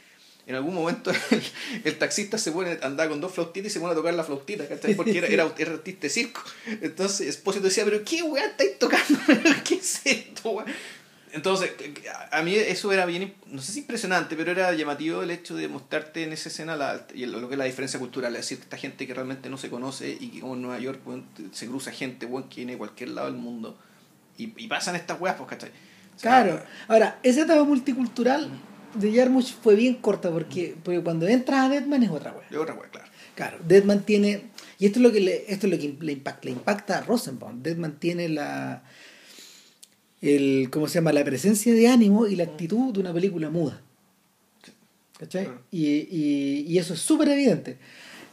en algún momento el, el taxista se pone, andaba con dos flautitas y se pone a tocar la flautita, ¿cachai? Porque era, era, era artista de circo. Entonces Espósito decía, pero ¿qué weá estáis tocando? ¿Qué es esto, weá? Entonces, a a mí eso era bien, no sé si impresionante, pero era llamativo el hecho de mostrarte en esa escena la, y lo que es la diferencia cultural, es decir, esta gente que realmente no se conoce y que como en Nueva York se cruza gente weón, que viene de cualquier lado del mundo y, y pasan estas weas, pues, ¿cachai? O sea, Claro. Ahora, esa etapa multicultural de Jarmusch fue bien corta porque, porque cuando entras a Deadman es otra wea. De otra wea, claro. Claro, Deadman tiene. Y esto es lo que le, esto es lo que le impacta, le impacta a Rosenbaum. Deadman tiene la. El, ¿Cómo se llama? La presencia de ánimo y la actitud de una película muda. ¿Cachai? Claro. Y, y, y eso es súper evidente.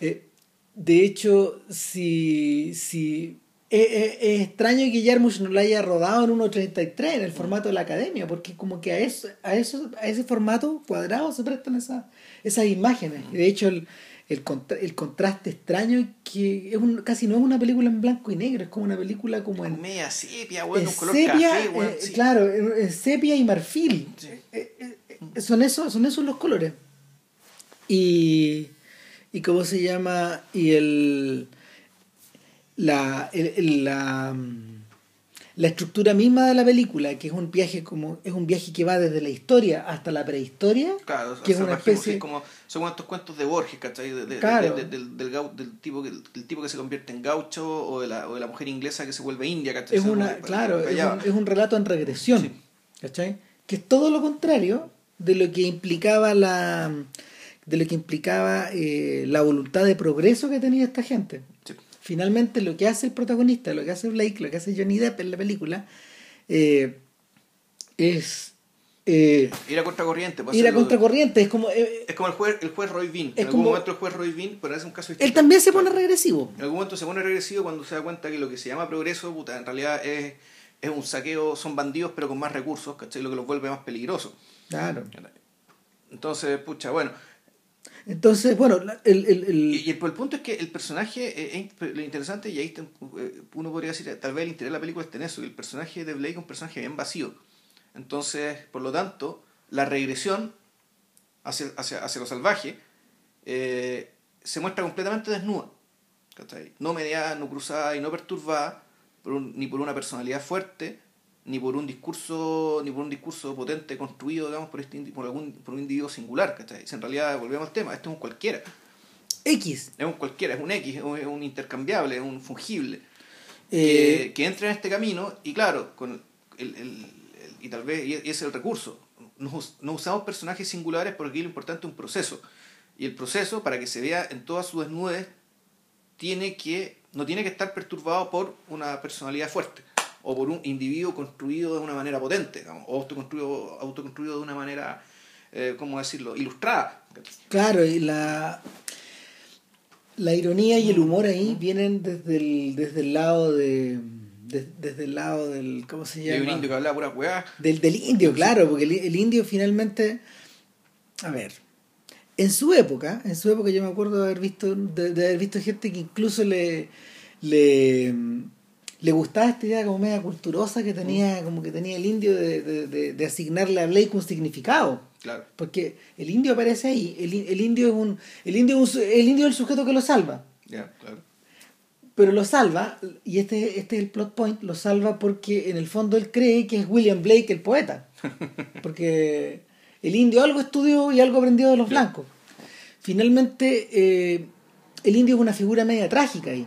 Eh, de hecho, si. si es, es- es extraño que Jarmusch no lo haya rodado en 1.33 en el formato de la academia, porque como que a eso, a eso, a ese formato cuadrado se prestan esas, esas imágenes. Y de hecho, el, el, contra- el contraste extraño que es un, casi no es una película en blanco y negro, es como una película como en Media sepia, weón, en un color sepia, café, eh, sí. claro, en, en sepia y marfil. Sí. Eh, eh, eh, son esos, son esos los colores. Y, y cómo se llama, y el la, el- el- la, mm, la estructura misma de la película, que es un viaje como, es un viaje que va desde la historia hasta la prehistoria, Claro, que es una especie- sí, como, son como estos cuentos de Borges, ¿cachai? De- de- Claro. de- de- del, del, del tipo que, del tipo que se convierte en gaucho o de, la, o de la mujer inglesa que se vuelve india, ¿cachai? es una, claro, es un, es relato en regresión, Sí. ¿cachai? Que es todo lo contrario de lo que implicaba la de lo que implicaba eh, la voluntad de progreso que tenía esta gente. Sí. Finalmente lo que hace el protagonista, lo que hace Blake, lo que hace Johnny Depp en la película, eh, es eh, Ir a contracorriente. pues, ir a contracorriente, es como... eh, Es como el juez, el juez Roy Bean. En algún como- momento el juez Roy Bean, pero es un caso él distinto. también se pone regresivo. En algún momento se pone regresivo cuando se da cuenta que lo que se llama progreso, puta, en realidad es, es un saqueo, son bandidos pero con más recursos, ¿cachai? Lo que los vuelve más peligrosos. Claro. Entonces, pucha, bueno. Entonces, bueno, el, el, el- Y, el, el punto es que el personaje, eh, es lo interesante, y ahí eh, uno podría decir, tal vez el interés de la película está en eso, que el personaje de Blake es un personaje bien vacío. Entonces, por lo tanto, la regresión hacia, hacia, hacia lo salvaje eh, se muestra completamente desnuda. No mediada, no cruzada y no perturbada ni por una personalidad fuerte, ni por un discurso, ni por un discurso potente construido, digamos, por este por algún, por un individuo singular, ¿cachai? Si en realidad volvemos al tema, este es un cualquiera. X. Es un cualquiera, es un X, es un, intercambiable, es un fungible. Eh, que, que entra en este camino y claro, con el, el- el- y tal vez, y es el recurso, no, us- no usamos personajes singulares porque aquí lo importante es un proceso. Y el proceso, para que se vea en toda su desnudez, tiene que, no tiene que estar perturbado por una personalidad fuerte o por un individuo construido de una manera potente, digamos, o autoconstruido, autoconstruido de una manera, eh, ¿cómo decirlo?, ilustrada. Claro, y la, la ironía y el humor ahí vienen desde el, desde el lado de, de- desde el lado del ¿cómo se Y hay un llama? indio que hablaba pura weá. Del, del indio, claro, porque el, el indio finalmente, a ver, en su época, en su época yo me acuerdo de haber visto, de, de haber visto gente que incluso le, le, le gustaba esta idea como media culturosa que tenía, como que tenía el indio de, de, de- de asignarle a Blake un significado. Claro. Porque el indio aparece ahí, el, el indio es un, el indio es un el indio es el sujeto que lo salva. Ya, claro. Pero lo salva, y este, este es el plot point, lo salva porque en el fondo él cree que es William Blake el poeta. Porque el indio algo estudió y algo aprendió de los blancos. Finalmente, eh, el indio es una figura media trágica ahí.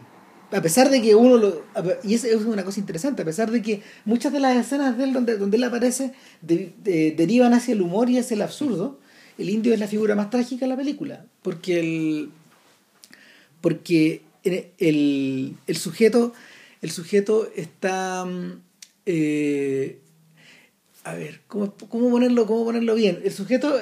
A pesar de que uno lo. Y eso es una cosa interesante, a pesar de que muchas de las escenas de él donde, donde él aparece de- de- derivan hacia el humor y hacia el absurdo, el indio es la figura más trágica de la película. Porque el. Porque el, el, el sujeto. El sujeto está. mm, eh, a ver, ¿cómo, cómo ponerlo, ¿cómo ponerlo bien? El sujeto.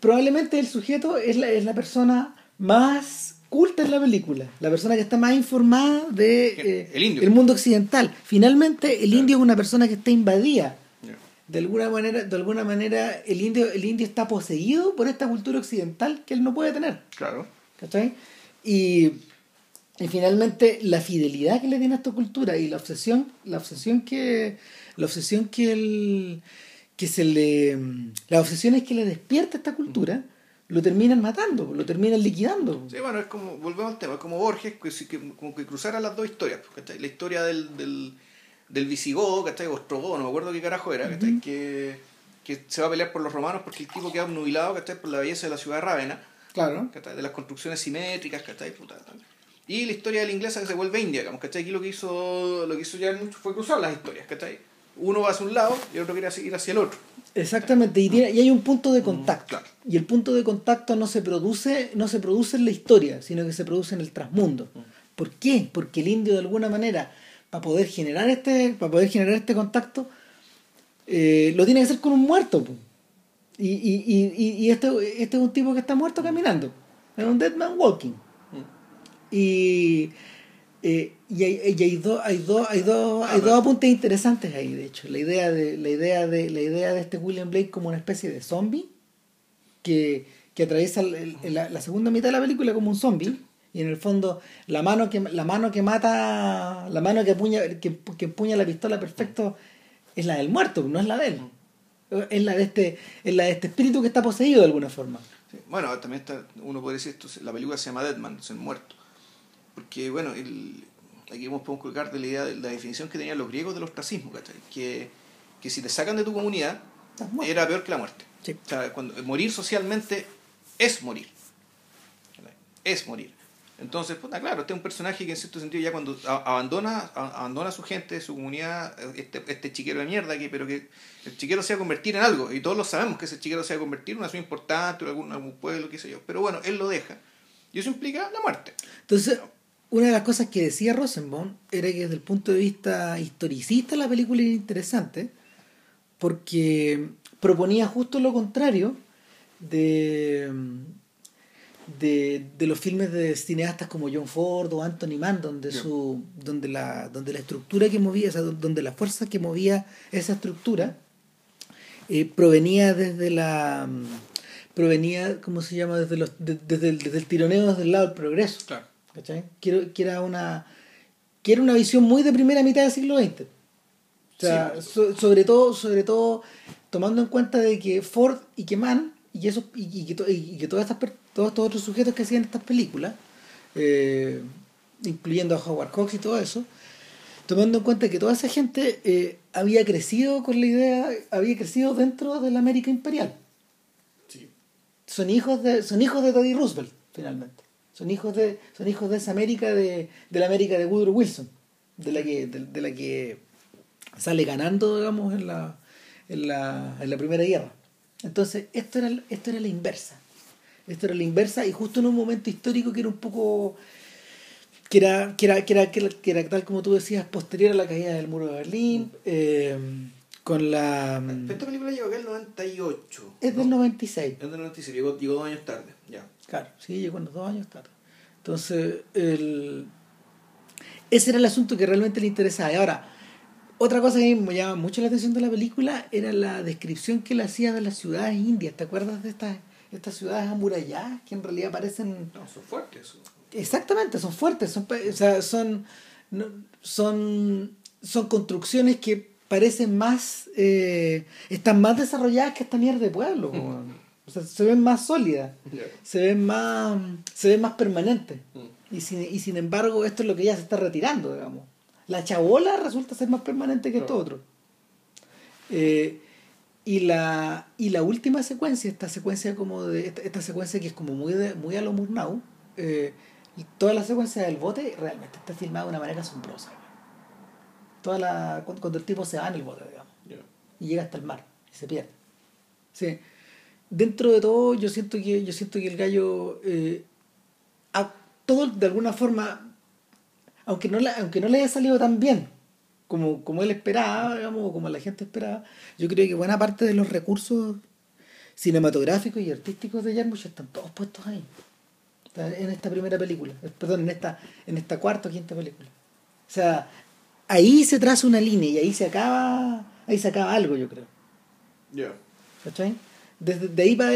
Probablemente el sujeto es la, es la persona más culta en la película, la persona que está más informada de ¿Quién? eh, El indio. mundo occidental. Finalmente, el Claro. indio es una persona que está invadida. De alguna manera, de alguna manera el indio, el indio está poseído por esta cultura occidental que él no puede tener. Claro. ¿Cachai? Y, y finalmente la fidelidad que le tiene a esta cultura y la obsesión, la obsesión que, la obsesión que el, que se le, las obsesiones que le despierta esta cultura, lo terminan matando, lo terminan liquidando. Sí, bueno, es como, volvemos al tema, es como Borges, que, que, como que cruzara las dos historias, ¿cachai? La historia del, del, del visigodo, ¿cachai? Ostrogodo, no me acuerdo qué carajo era, ¿cachai? que, que se va a pelear por los romanos porque el tipo queda obnubilado, ¿cachai? Por la belleza de la ciudad de Rávena. Claro. ¿cachai? De las construcciones simétricas, ¿cachai? Puta, y la historia de la inglesa que se vuelve india, digamos, ¿cachai? Aquí lo que hizo, lo que hizo ya fue cruzar las historias, ¿cachai? Uno va hacia un lado y el otro quiere seguir hacia el otro. Exactamente, y, tiene, y hay un punto de contacto. Claro. Y el punto de contacto no se produce, no se produce en la historia, sino que se produce en el trasmundo. ¿Por qué? Porque el indio de alguna manera, para poder generar este, para poder generar este contacto, eh, lo tiene que hacer con un muerto. Y, y, y, y este, este es un tipo que está muerto caminando. Es un dead man walking. Y, eh, y hay, y hay dos hay dos hay dos hay dos apuntes interesantes ahí de hecho. La idea de la idea de la idea de este William Blake como una especie de zombie que, que atraviesa el- el- la, la segunda mitad de la película como un zombie. Y en el fondo la mano que la mano que mata la mano que apuña que, que empuña la pistola perfecto es la del muerto no es la de él. Es la de este es la de este espíritu que está poseído de alguna forma. Sí. Bueno, también está, uno puede decir esto, la película se llama Deadman, es el muerto. Porque, bueno, el, aquí podemos colgar de la idea de la definición que tenían los griegos del ostracismo, ¿cachai? Que, que si te sacan de tu comunidad, era peor que la muerte. Sí. O sea, cuando, morir socialmente es morir. Es morir. Entonces, puta, claro, este es un personaje que en cierto sentido ya cuando abandona, a- abandona a su gente, su comunidad, este, este chiquero de mierda aquí, pero que el chiquero se va a convertir en algo, y todos lo sabemos que ese chiquero se va a convertir en una ciudad importante, o algún, algún pueblo, qué sé yo. Pero bueno, él lo deja. Y eso implica la muerte. Entonces, una de las cosas que decía Rosenbaum era que desde el punto de vista historicista la película era interesante porque proponía justo lo contrario de, de, de los filmes de cineastas como John Ford o Anthony Mann, donde, su, donde, la, donde la estructura que movía, o sea, donde la fuerza que movía esa estructura eh, provenía desde la provenía, ¿cómo se llama? Desde, los, de- desde, el, desde el tironeo desde el lado del progreso. Claro. ¿Cachai? Que, que era una que era una visión muy de primera mitad del siglo XX. O sea, Sí. so- sobre todo, sobre todo tomando en cuenta de que Ford y que Mann y que esos y, y que, to- y que todas estas per- todos estos otros sujetos que hacían estas películas, eh, incluyendo a Howard Hawks y todo eso, tomando en cuenta que toda esa gente eh, había crecido con la idea, había crecido dentro de la América imperial Sí. son hijos de son hijos de Teddy Roosevelt finalmente son hijos de son hijos de esa América de, de la América de Woodrow Wilson de la que de, de la que sale ganando digamos en la en la, en la primera guerra entonces esto era esto era la inversa esto era la inversa y justo en un momento histórico que era un poco que era, que era, que era, que era, que era tal como tú decías, posterior a la caída del muro de Berlín, eh, con la... Esta película llegó acá en el 98. Es del ¿no? 96. Es del 96, llegó, llegó dos años tarde. Claro, sí, llegó unos dos años tarde. Entonces, el... ese era el asunto que realmente le interesaba. Y ahora, otra cosa que me llama mucho la atención de la película era la descripción que le hacía de las ciudades indias. ¿Te acuerdas de estas, estas ciudades amuralladas que en realidad parecen... No, son fuertes. Exactamente, son fuertes, son, o sea, son, son, son construcciones que parecen más, eh, están más desarrolladas que esta mierda de pueblo. O sea, se ven más sólidas Ya. se ven más se ven más permanentes Mm. y sin, y sin embargo esto es lo que ya se está retirando digamos la chabola resulta ser más permanente que esto Claro. otro Eh, y la y la última secuencia esta secuencia como de esta, esta secuencia que es como muy de, muy a lo Murnau eh, toda la secuencia del bote realmente está filmada de una manera asombrosa toda la cuando, cuando el tipo se va en el bote digamos Ya. y llega hasta el mar y se pierde. Sí. Dentro de todo, yo siento que, yo siento que el gallo eh, a todo de alguna forma, aunque no, le, aunque no le haya salido tan bien como, como él esperaba, digamos, o como la gente esperaba, yo creo que buena parte de los recursos cinematográficos y artísticos de Jarmusch están todos puestos ahí. En esta primera película, eh, perdón, en esta, en esta cuarta o quinta película. O sea, ahí se traza una línea y ahí se acaba, ahí se acaba algo, yo creo. Ya. ¿Cachai? Desde de ahí, para,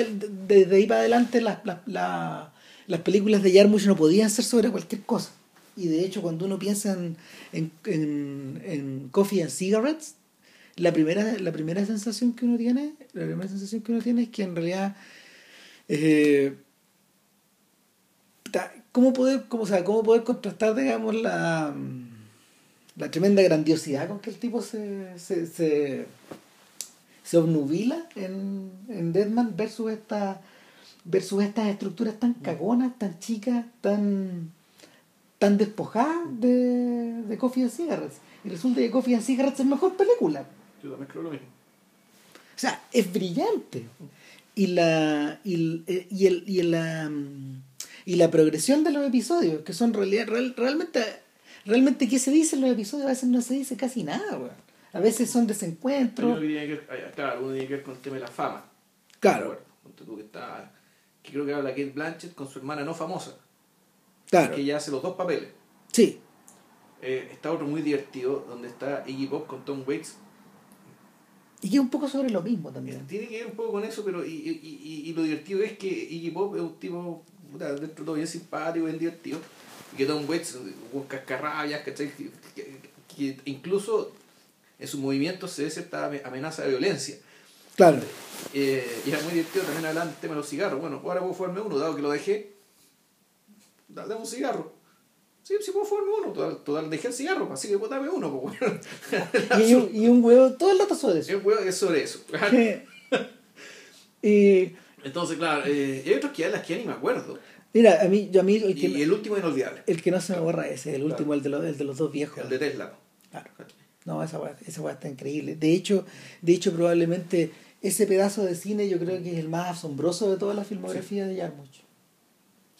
desde ahí para adelante las, las, las, las películas de Jarmusch no podían ser sobre cualquier cosa. y de hecho cuando uno piensa en, en, en, en Coffee and Cigarettes, la primera, la primera sensación que uno tiene, la primera sensación que uno tiene es que en realidad eh, ¿cómo poder, cómo, sea, cómo poder contrastar, digamos, la, la tremenda grandiosidad con que el tipo se, se, se obnubila en, en Deadman versus esta versus estas estructuras tan cagonas, tan chicas, tan tan despojadas de, de Coffee and Cigarettes. Y resulta que Coffee and Cigarettes es mejor película. Yo también creo lo mismo. O sea, es brillante. Y la y, el- y, el, y, la, y la progresión de los episodios, que son realidad, real- realmente, realmente qué se dice en los episodios, a veces no se dice casi nada, weón. A veces son Hay uno desencuentros. que ver, claro, uno tiene que ver con el tema de la fama. Claro, tú que está. Que creo que habla Kate Blanchett con su hermana no famosa. claro. Que ella hace los dos papeles. Sí, Eh, está otro muy divertido, donde está Iggy Pop con Tom Waits. y que es un poco sobre lo mismo también. Tiene que ver un poco con eso, pero y, y, y, y lo divertido es que Iggy Pop es un tipo puta, dentro de todo bien simpático, bien divertido. Y que Tom Waits, un cascarrabias, ¿cachai? Que, que- que incluso en sus movimientos se ve cierta ame- amenaza de violencia. Claro. Eh, y era muy divertido también hablar del tema de los cigarros. Bueno, ahora puedo fumarme uno, dado que lo dejé. da- Dame un cigarro. Sí, sí puedo fumarme uno. Total, total, dejé el cigarro, así que pues dame uno. Pues, bueno. Y, un- y un huevo, todo el rato sobre eso. El huevo es sobre eso. y Entonces, claro, eh, y hay otros que ya las que ya ni me acuerdo. mira, a mí, yo a mí el que, Y el último inolvidable, el que no se me borra ese, el Claro. último, el de los, el de los dos viejos. el de Tesla. Claro. No, esa weá, esa weá está increíble. De hecho, de hecho, probablemente ese pedazo de cine yo creo que es el más asombroso de toda la filmografía de Jarmusch.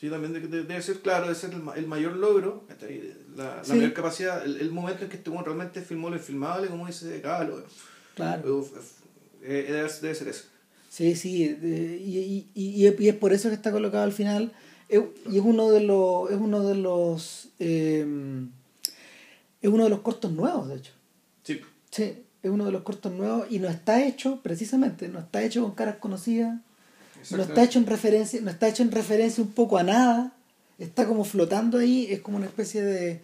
Sí, también de- de- debe ser, claro, debe ser el, el mayor logro, la, la Sí. mayor capacidad, el, el momento en que este realmente filmó lo infilmable, como dice Calo. Claro. Eh, debe, debe ser eso. Sí, sí. de- y, y, y, y es por eso que está colocado al final. Es- Y es uno de los. Es uno de los. eh, es uno de los cortos nuevos, de hecho. Sí. Sí, es uno de los cortos nuevos y no está hecho, precisamente, no está hecho con caras conocidas. No está hecho en referencia, no está hecho en referencia un poco a nada. Está como flotando ahí, es como una especie de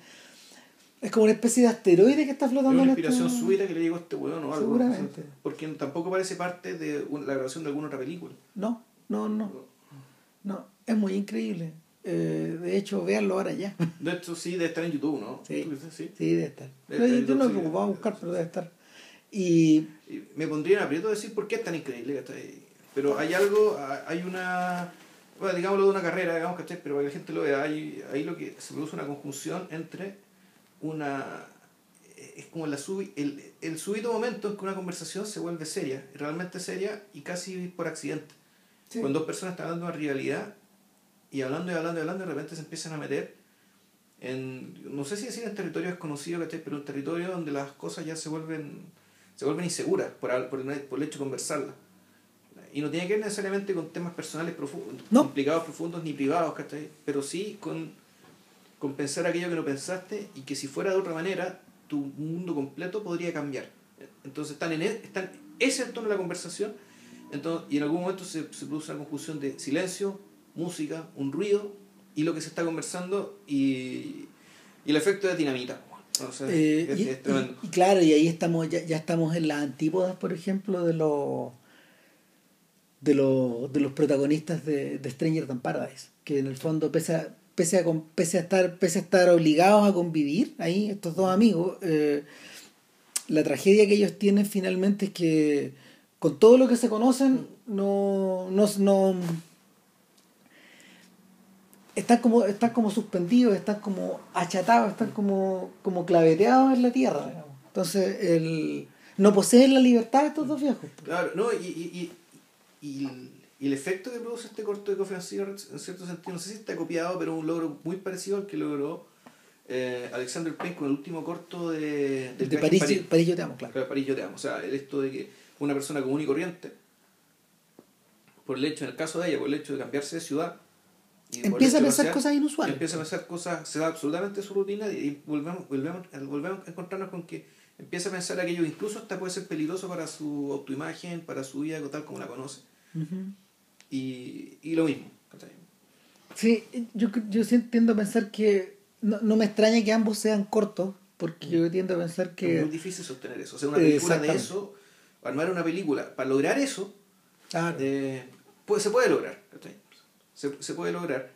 es como una especie de asteroide que está Es flotando una en inspiración este- súbita que le llegó a este weón o algo. Seguramente. Porque tampoco parece parte de la grabación de alguna otra película. No, no, no. No, es muy increíble. Eh, de hecho, véanlo ahora ya. De hecho, sí, debe estar en YouTube, ¿no? Sí. Sí. Sí, debe estar. Debe estar yo no sí. preocupaba a buscar, pero debe estar. Y Y me pondría en aprieto decir por qué es tan increíble, ¿cachai? Pero hay algo, ha- hay una, bueno, digámoslo de una carrera, digamos, ¿cachai? Pero para que la gente lo vea, hay, ahí lo que se produce una conjunción entre una, es como la subi- el, el súbito momento en que una conversación se vuelve seria, realmente seria y casi por accidente. Sí. Cuando dos personas están hablando de una rivalidad y hablando y hablando y hablando, de repente se empiezan a meter en, no sé si decir en territorio desconocido. Pero un territorio donde las cosas ya se vuelven, se vuelven inseguras por, por, el, por el hecho de conversarlas. Y no tiene que ver necesariamente con temas personales profundos, No. complicados, profundos ni privados, ¿cachai? Pero sí con, con pensar aquello que no pensaste y que si fuera de otra manera, tu mundo completo podría cambiar. Entonces están en e- están, ese es el tono de la conversación entonces, y en algún momento se, se produce una conjunción de silencio, música, un ruido y lo que se está conversando y, y el efecto de dinamita. Eh, es, y, es tremendo. y- y claro, y ahí estamos, ya, ya estamos en las antípodas, por ejemplo, de los de los, de los protagonistas de, de Stranger Than Paradise, que en el fondo, pese a, pese a, con- pese a estar, pese a estar obligados a convivir ahí, estos dos amigos, eh, la tragedia que ellos tienen finalmente es que con todo lo que se conocen, no, no, no están como, están como suspendidos, están como achatados, están como, como claveteados en la tierra. digamos. Entonces, el, no poseen la libertad estos dos viejos. Claro, no, y, y, y, y, el- efecto que produce este corto de Cigarettes, en cierto sentido, no sé si está copiado, pero un logro muy parecido al que logró eh, Alexander Payne con el último corto de, del De en París, París, yo te amo, claro. París yo te amo. O sea, el esto de que una persona común y corriente, por el hecho, en el caso de ella, por el hecho de cambiarse de ciudad, Empieza a pensar cosas inusuales. Empieza a pensar cosas, se da absolutamente su rutina y volvemos, volvemos, volvemos a encontrarnos con que empieza a pensar aquello que incluso hasta puede ser peligroso para su autoimagen, para su vida tal como la conoce. Ujú. Y, y lo mismo. Sí, yo, yo sí tiendo a pensar que no, no me extraña que ambos sean cortos, porque yo tiendo a pensar que... Es muy difícil sostener eso. O sea, una película de eso, armar una película, para lograr eso, Claro. eh, pues, se puede lograr. ¿cachai? Se, se puede lograr.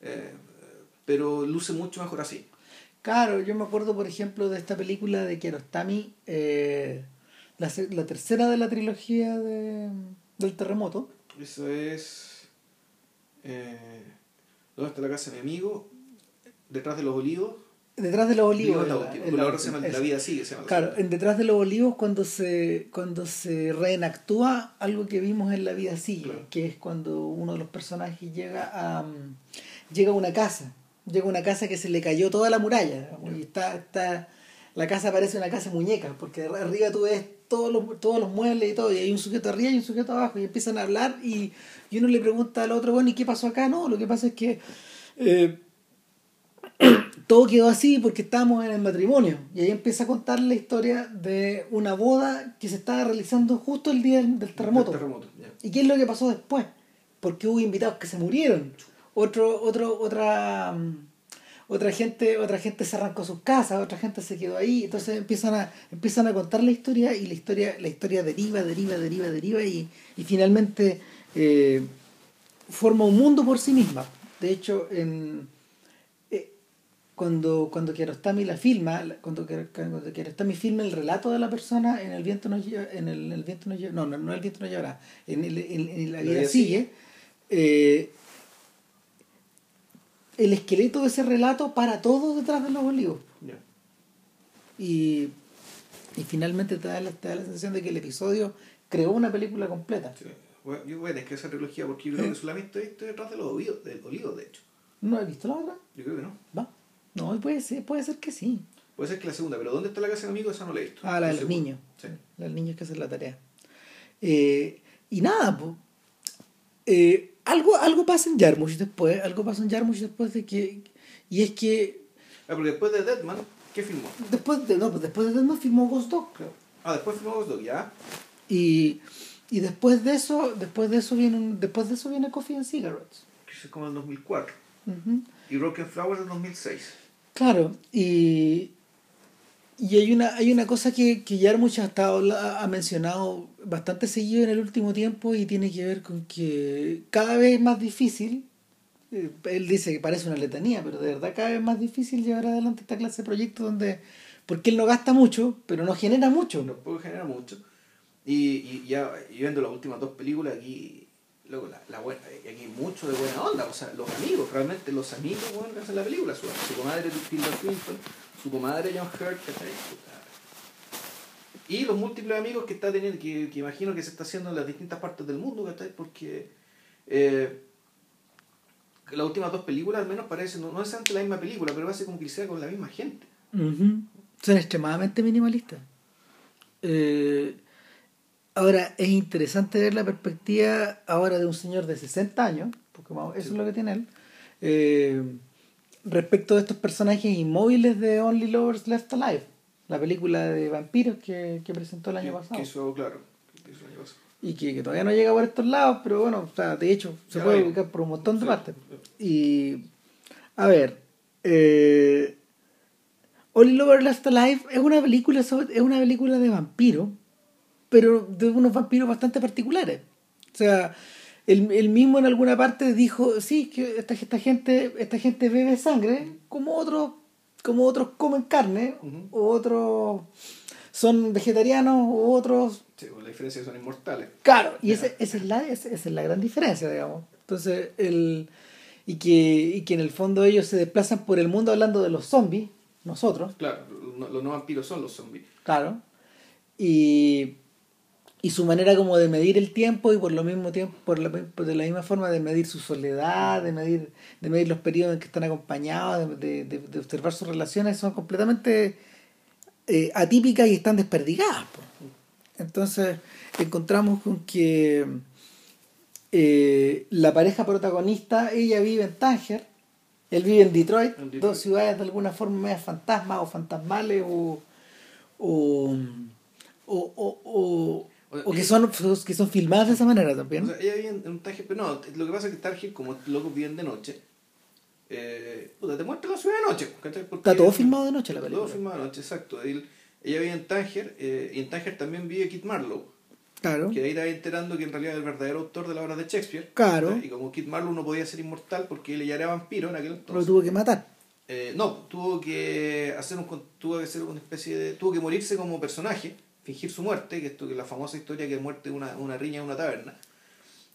eh, pero luce mucho mejor así. Claro, yo me acuerdo, por ejemplo, de esta película de Kiarostami, eh, la, la tercera de la trilogía de, del terremoto. Eso es. Eh, ¿Dónde está la casa de mi amigo? Detrás de los olivos. Detrás de los olivos. La se llama La vida sigue, se llama. la Claro, en Detrás de los Olivos cuando se cuando se reenactúa algo que vimos en La vida sigue, Claro. que es cuando uno de los personajes llega a llega a una casa, llega a una casa que se le cayó toda la muralla, y está está la casa parece una casa muñeca, porque arriba tú ves todos los todos los muebles y todo, y hay un sujeto arriba y un sujeto abajo y empiezan a hablar y, y uno le pregunta al otro, bueno, ¿y qué pasó acá? No, lo que pasa es que eh, todo quedó así porque estábamos en el matrimonio. Y ahí empieza a contar la historia de una boda que se estaba realizando justo el día del, terremoto. Del terremoto, ya. ¿Y qué es lo que pasó después? Porque hubo invitados que se murieron. Otro, otro, otra, mm, otra gente, otra gente se arrancó sus casas, otra gente se quedó ahí. Entonces empiezan a, empiezan a contar la historia y la historia, la historia deriva, deriva, deriva, deriva y, y finalmente eh, forma un mundo por sí misma. De hecho, en cuando, cuando Kiarostami la filma, cuando, cuando Kiarostami filma el relato de la persona en el viento nos lleva, en el, el viento nos lleva, no, no, no el viento nos llevará, en, el, en, en la vida sigue, eh, el esqueleto de ese relato para todo detrás de los olivos. Y, y finalmente te da, la, te da la sensación de que el episodio creó una película completa. Sí. Bueno, yo voy a tener que hacer trilogía porque yo creo que solamente estoy detrás de los olivos, olivo, de hecho. ¿No has visto la otra? Yo creo que no. Va. No, puede ser, puede ser que sí. Puede ser que la segunda, pero ¿dónde está la casa de mi amigo? Esa no la he visto. Ah, la de los niños. Sí. La de los niños que hacen la tarea. Eh, y nada, po. Eh, algo, algo pasa en Jarmusch después, algo pasa en Jarmusch después de que... Y es que Ah, porque después de Deadman, ¿qué filmó? después de, no, pues después de Deadman filmó Ghost Dog, creo. Ah, después filmó Ghost Dog, ya. Y, y después de eso, después de eso viene después de eso viene Coffee and Cigarettes. Que es como en 2004. Ujú. Y Broken Flowers en 2006. Claro, y, y hay una hay una cosa que, que Jarmusch ha, estado, ha mencionado bastante seguido en el último tiempo y tiene que ver con que cada vez es más difícil, eh, él dice que parece una letanía, pero de verdad cada vez es más difícil llevar adelante esta clase de proyectos donde, porque él no gasta mucho, pero no genera mucho. Tampoco genera mucho. Y, y ya y viendo las últimas dos películas, aquí, luego la, la buena, y aquí hay mucho de buena onda. O sea, los amigos, realmente los amigos bueno, que hacen la película. Su, su comadre Tilda Swinton, su comadre John Hurt. Y los múltiples amigos que está teniendo, que, que imagino que se está haciendo en las distintas partes del mundo, ¿cachai? Porque eh, las últimas dos películas al menos parecen, no, no es antes la misma película, pero parece como que sea con la misma gente. Son extremadamente minimalistas. Eh, ahora, es interesante ver la perspectiva ahora de un señor de 60 años, porque vamos, eso Sí. es lo que tiene él, eh, respecto de estos personajes inmóviles de Only Lovers Left Alive, la película de vampiros que, que presentó el año que, pasado. que eso, claro, que eso el año pasado. Y que, que todavía no llega por estos lados, pero bueno, o sea, de hecho, se Ya puede ubicar por un montón de Sí. partes. Y, a ver, eh, Only Lover Last Alive es una película sobre- es una película de vampiro, pero de unos vampiros bastante particulares. O sea, él, él mismo en alguna parte dijo, sí, que esta, esta gente esta gente bebe sangre, como otros como otros comen carne, Ujú. o otros son vegetarianos, o otros Sí, pues la diferencia es que son inmortales. Claro, y ese, esa, es la, esa, esa es la gran diferencia, digamos. Entonces, el, y, que, y que en el fondo ellos se desplazan por el mundo hablando de los zombies, nosotros, Claro, los no vampiros son los zombies. claro, y, y su manera como de medir el tiempo y por lo mismo tiempo, por la, por de la misma forma de medir su soledad, de medir, de medir los periodos en que están acompañados, de, de, de observar sus relaciones, son completamente eh, atípicas y están desperdigadas. Entonces encontramos con que eh, la pareja protagonista, ella vive en Tánger, él vive en Detroit, En Detroit. dos ciudades de alguna forma medio fantasmas o fantasmales o, o, o, o, o- que, son, que son filmadas de esa manera también. O sea, ella vive en en un Target, pero no, lo que pasa es que Target, como locos viven de noche, eh, puta, te muestra la ciudad de noche. Está todo filmado de noche la Está película. Todo filmado de noche, exacto. Él- ella vive en Tánger, eh, y en Tánger también vive Kit Marlowe. Claro. Que ahí te vas enterando que en realidad es el verdadero autor de la obra de Shakespeare. Claro. Y como Kit Marlowe no podía ser inmortal porque él ya era vampiro en aquel Lo entonces. tuvo que matar. Eh, no, tuvo que hacer un tuvo que hacer una especie de tuvo que morirse como personaje, fingir su muerte, que esto que es la famosa historia que es muerte una, una riña en una taberna.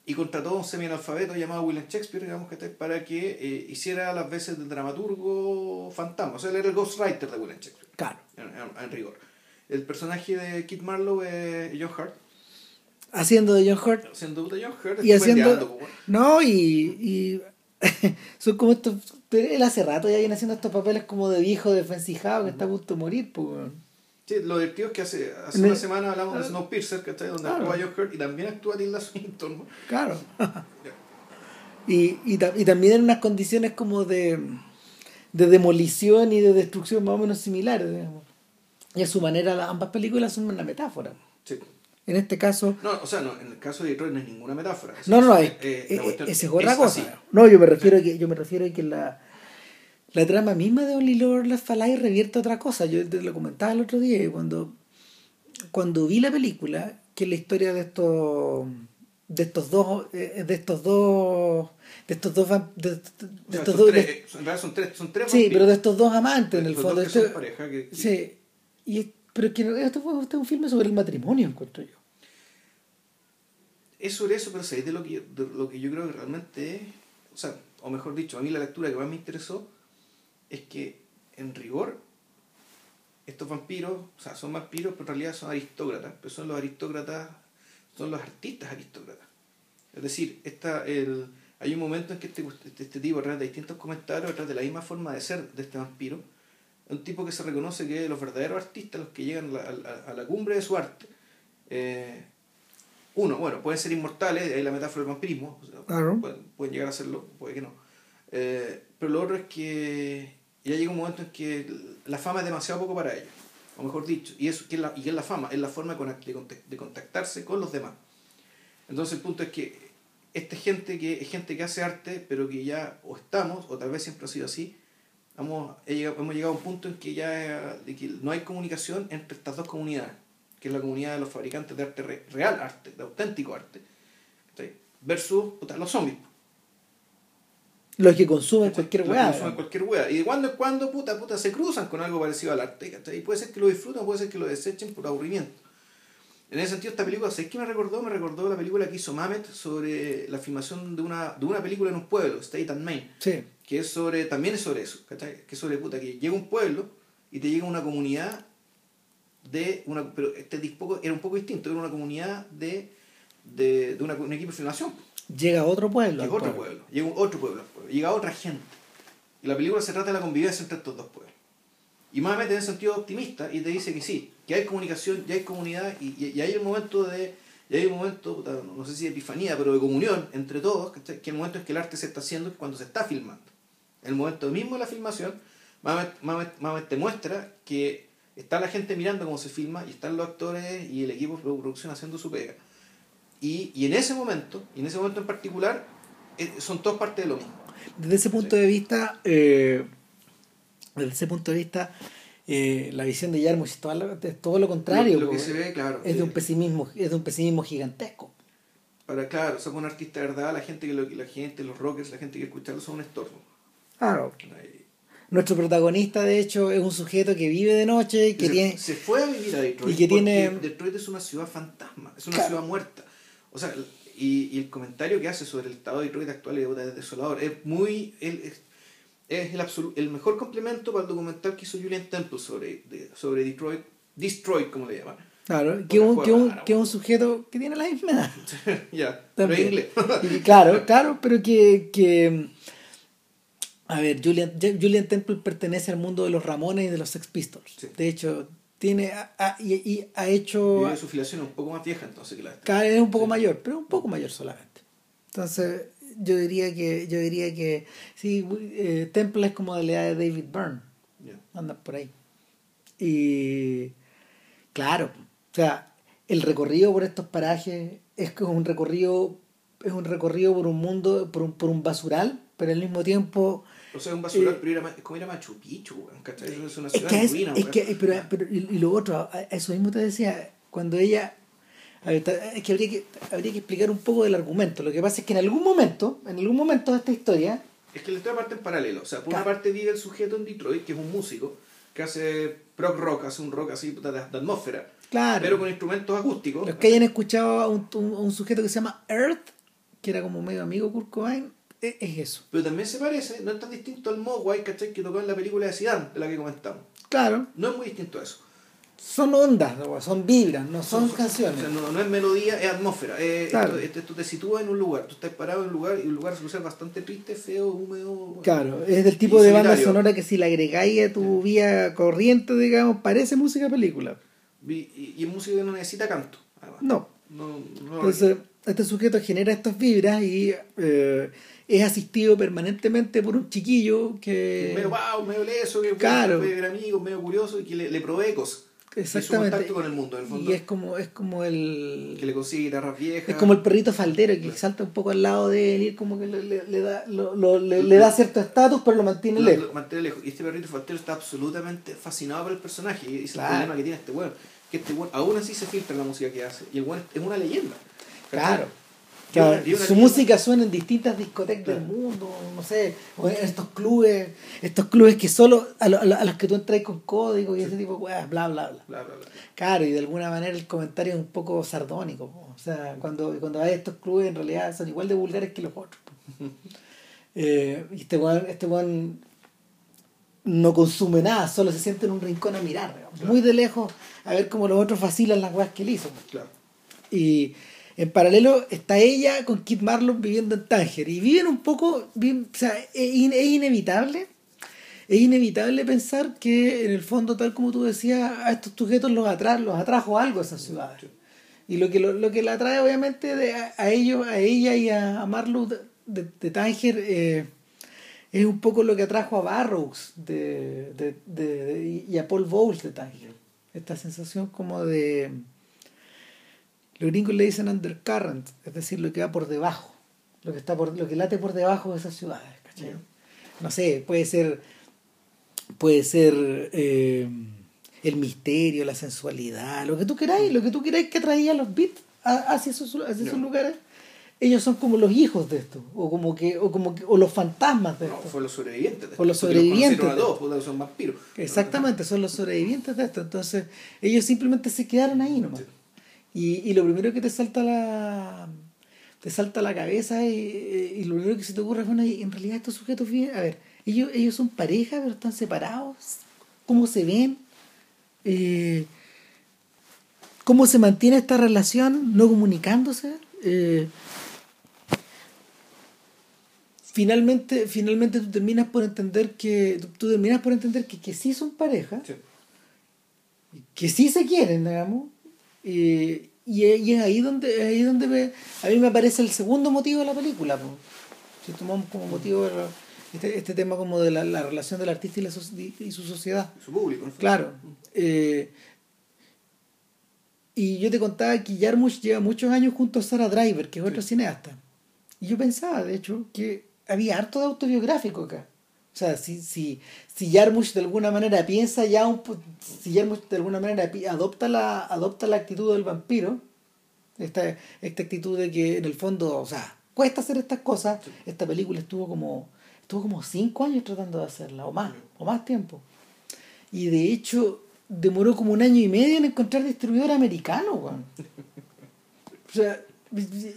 Y contrató a un semi-analfabeto llamado William Shakespeare, digamos que para que eh, hiciera las veces del dramaturgo fantasma. O sea, él era el ghostwriter de William Shakespeare, Claro. en, en- en rigor. El personaje de Kit Marlowe es John Hurt, Haciendo de John Hurt. siendo de John Hurt, Y haciendo. weón. No, y. y son como estos. Él hace rato ya viene haciendo estos papeles como de viejo desvencijado que está a punto de morir, pues. Sí, lo divertido es que hace, hace una semana hablamos de Snowpiercer, ¿cachai? Donde Claro. actúa John Hurt y también actúa Tilda Swinton. ¿no? Claro. y, y, y también en unas condiciones como de, de demolición y de destrucción más o menos similares. digamos. Y a su manera, ambas películas son una metáfora. Sí. En este caso. No, o sea, no, en el caso de Detroit no es ninguna metáfora. No, no, es, Eh, eh, esa es otra cosa. así. No, yo me refiero a que, yo me refiero a que la, la trama misma de Only Lord Left Alive revierte otra cosa. Yo te lo comentaba el otro día, cuando, cuando vi la película, que es la historia de estos de estos dos eh, de estos dos de estos dos de, de- estos dos tres, de- en realidad son tres, son tres sí vampiros. pero de estos dos amantes en el fondo dos que Este- son pareja, que- que- sí y pero que esto fue este es un filme sobre el matrimonio encuentro yo Es sobre eso, pero ¿sabéis de lo que yo, de lo que yo creo que realmente es? O sea, o mejor dicho, a mí la lectura que más me interesó es que, en rigor, estos vampiros, o sea, son vampiros, pero en realidad son aristócratas, pero son los aristócratas, son los artistas aristócratas. Es decir, esta, el, hay un momento en que este, este, este tipo realiza distintos comentarios detrás de la misma forma de ser de este vampiro. Un tipo que se reconoce que los verdaderos artistas, los que llegan a la, a la- a la cumbre de su arte, eh, uno, bueno, pueden ser inmortales, ahí la metáfora del vampirismo, o sea, Claro. pueden, pueden llegar a serlo, puede que no. Eh, pero lo otro es que ya llega un momento en que la fama es demasiado poco para ellos, o mejor dicho, y eso que es la, y es la fama, es la forma de contactarse con los demás. Entonces el punto es que esta gente que es gente que hace arte, pero que ya o estamos, o tal vez siempre ha sido así, hemos, hemos llegado a un punto en que ya no hay comunicación entre estas dos comunidades, que es la comunidad de los fabricantes de arte re- real, arte, de auténtico arte, versus los zombies. Los que consumen cualquier weá consumen cualquier weá. Y de cuando en cuando, puta, puta, se cruzan con algo parecido al arte. Y puede ser que lo disfruten, puede ser que lo desechen por aburrimiento. En ese sentido, esta película, ¿sabes qué me recordó? Me recordó la película que hizo Mamet sobre la filmación de una, de una película en un pueblo, State and Main, sí que es sobre, también es sobre eso, ¿cachai? Que es sobre, puta, que llega un pueblo y te llega una comunidad de una, pero este es poco, era un poco distinto, era una comunidad de, de, de una- un equipo de filmación. llega a otro pueblo Llega al otro pueblo. pueblo, llega un- otro pueblo, llega otra gente. Y la película se trata de la convivencia entre estos dos pueblos. Y más en el sentido optimista y te dice que sí, que hay comunicación, ya hay comunidad y, y, hay un momento de, y hay un momento, no sé si de epifanía, pero de comunión entre todos, que el momento en que el arte se está haciendo es cuando se está filmando. El momento mismo de la filmación, Mamet, Mamet- Mamet te muestra que está la gente mirando cómo se filma y están los actores y el equipo de producción haciendo su pega. Y, y en ese momento, y en ese momento en particular, eh, son todos parte de lo mismo. Desde ese punto de vista, eh, desde ese punto de vista, eh, la visión de Yarmush es todo lo, es todo lo contrario. Lo, lo que se ve, claro. es de un pesimismo, es de un pesimismo gigantesco. para, claro, son un artista de verdad, la gente, que lo, la gente, los rockers, la gente que escucharlo son un estorbo. Claro. Ahí. Nuestro protagonista, de hecho, es un sujeto que vive de noche, que se, tiene. se fue a vivir a Detroit. y que tiene- Detroit es una ciudad fantasma, es una Claro. ciudad muerta. O sea, y, y el comentario que hace sobre el estado de Detroit actual es, desolador. Es muy. es, es el, absolu- el mejor complemento para el documental que hizo Julian Temple sobre, de- sobre Detroit, Destroyed, como le llaman. Claro, que un, que, un, que un sujeto que tiene la misma edad. ya, pero inglés. Claro, claro, pero que, que a ver, Julian, Julian Temple pertenece al mundo de los Ramones y de los Sex Pistols. Sí. De hecho, tiene y, y ha hecho Vive su filiación es un poco más vieja entonces que la esta. cada vez un poco Sí. mayor, pero un poco mayor solamente. Entonces, yo diría que yo diría que sí, eh, Temple es como de la edad de David Byrne, andan por ahí. Y claro, o sea, el recorrido por estos parajes es como un recorrido es un recorrido por un mundo por un, por un basural pero al mismo tiempo O sea, un basural, Eh, pero era es como ir a Machu Picchu, weón, ¿cachai? Eso es una es ciudad que, en es, ruina, es que pero, pero- y, lo otro eso mismo te decía cuando ella a ver, es que habría que habría que explicar un poco del argumento lo que pasa es que en algún momento en algún momento de esta historia Es que la historia parte en paralelo. O sea, por una parte vive el sujeto en Detroit, que es un músico, que hace prog rock, hace un rock así de, de atmósfera, claro pero con instrumentos acústicos. los que hayan escuchado a un, un- un sujeto que se llama Earth que era como medio amigo Kurt Cobain es, es eso Pero también se parece, no es tan distinto al Mogwai, ¿cachai? Que tocó en la película de Zidane, de la que comentamos. claro No es muy distinto a eso. son ondas ¿no? son vibras no son canciones sea, no, no es melodía, es atmósfera. Es- Claro. esto, te sitúa en un lugar. Tú estás parado en un lugar y un lugar suele ser bastante triste, feo, húmedo. Claro, es del tipo de banda sonora que si la agregáis a tu vía corriente, digamos, parece música película. Y, y, y es música que no necesita canto. además. No. No, no- Entonces, este sujeto genera estas vibras y eh, es asistido permanentemente por un chiquillo que... medio wow, medio leso, que Claro. puede ver amigos, medio curioso y que le, le provee cosas. Y su Exactamente. contacto con el mundo, en el fondo. Y es como, es como el... Que le consigue guitarras viejas. Es como el perrito faldero que salta un poco al lado de él y es como que le, le- le da, lo- lo- le, le da cierto estatus pero lo mantiene Lo- lejos. lo mantiene lejos. Y este perrito faltero está absolutamente fascinado por el personaje. Y es el Claro. problema que tiene este weón. Que este weón aún así se filtra en la música que hace. Y el weón es una leyenda. Claro. Una- una su música suena en distintas discotecas del mundo, no sé, o en estos clubes, estos clubes que solo a, lo- a lo- a los que tú entras con código y ese tipo de bla, bla, bla. Bla, bla, bla. Claro, y de alguna manera el comentario es un poco sardónico. O sea, cuando, cuando a estos clubes en realidad son igual de vulgares que los otros. Eh, y este weón, este weón no consume nada, solo se siente en un rincón a mirar, muy de lejos a ver cómo los otros vacilan las weas que él hizo. Claro. Y en paralelo está ella con Kit Marlon viviendo en Tánger. Y viven un poco, viven- o sea, es, in- es inevitable. Es inevitable pensar que en el fondo, tal como tú decías, a estos sujetos los, atra los atrajo algo a esas ciudades. Y lo que, lo, lo que la atrae obviamente de, a, a ellos, a ella y a, a Marlowe de, de, Tánger eh, es un poco lo que atrajo a Barrows de- de- y a Paul Bowles de Tánger. Esta sensación como de los gringos le dicen undercurrent, es decir, lo que va por debajo, lo que está por, lo que late por debajo de esas ciudades, ¿cachai? No sé, puede ser, puede ser eh, el misterio, la sensualidad, lo que tú queráis, lo que tú queráis que traía los beats hacia esos, hacia esos lugares. Ellos son como los hijos de esto, o como que, o como que, o los fantasmas de No, esto. fue los sobrevivientes. de Fue los sobrevivientes de a todos, son vampiros. Exactamente, son los sobrevivientes de esto. Entonces, ellos simplemente se quedaron ahí nomás. Y, y lo primero que te salta la te salta la cabeza y, y lo primero que se te ocurre es, bueno, en realidad estos sujetos viven, a ver, ellos, ellos son pareja, pero están separados, ¿cómo se ven? Eh, ¿Cómo se mantiene esta relación no comunicándose? Eh, finalmente, finalmente tú terminas por entender que, tú, tú terminas por entender que, que sí son pareja, Sí. que sí se quieren, digamos, y, y, es- y es ahí donde, es ahí donde me- a mí me aparece el segundo motivo de la película. po. Si tomamos como motivo este, este tema como de la, la relación del artista y, la su sociedad. Su público. ¿no? Claro. eh, y yo te contaba que Jarmusch lleva muchos años junto a Sarah Driver, que es otra cineasta. Y yo pensaba, de hecho, que había harto de autobiográfico acá. O sea, si, si, si Jarmusch de alguna manera piensa ya un si Jarmusch de alguna manera adopta la, adopta la actitud del vampiro, esta, esta actitud de que en el fondo, o sea, cuesta hacer estas cosas, esta película estuvo como, estuvo como cinco años tratando de hacerla, o más, o más tiempo. Y de hecho, demoró como un año y medio en encontrar distribuidor americano, weón. O sea,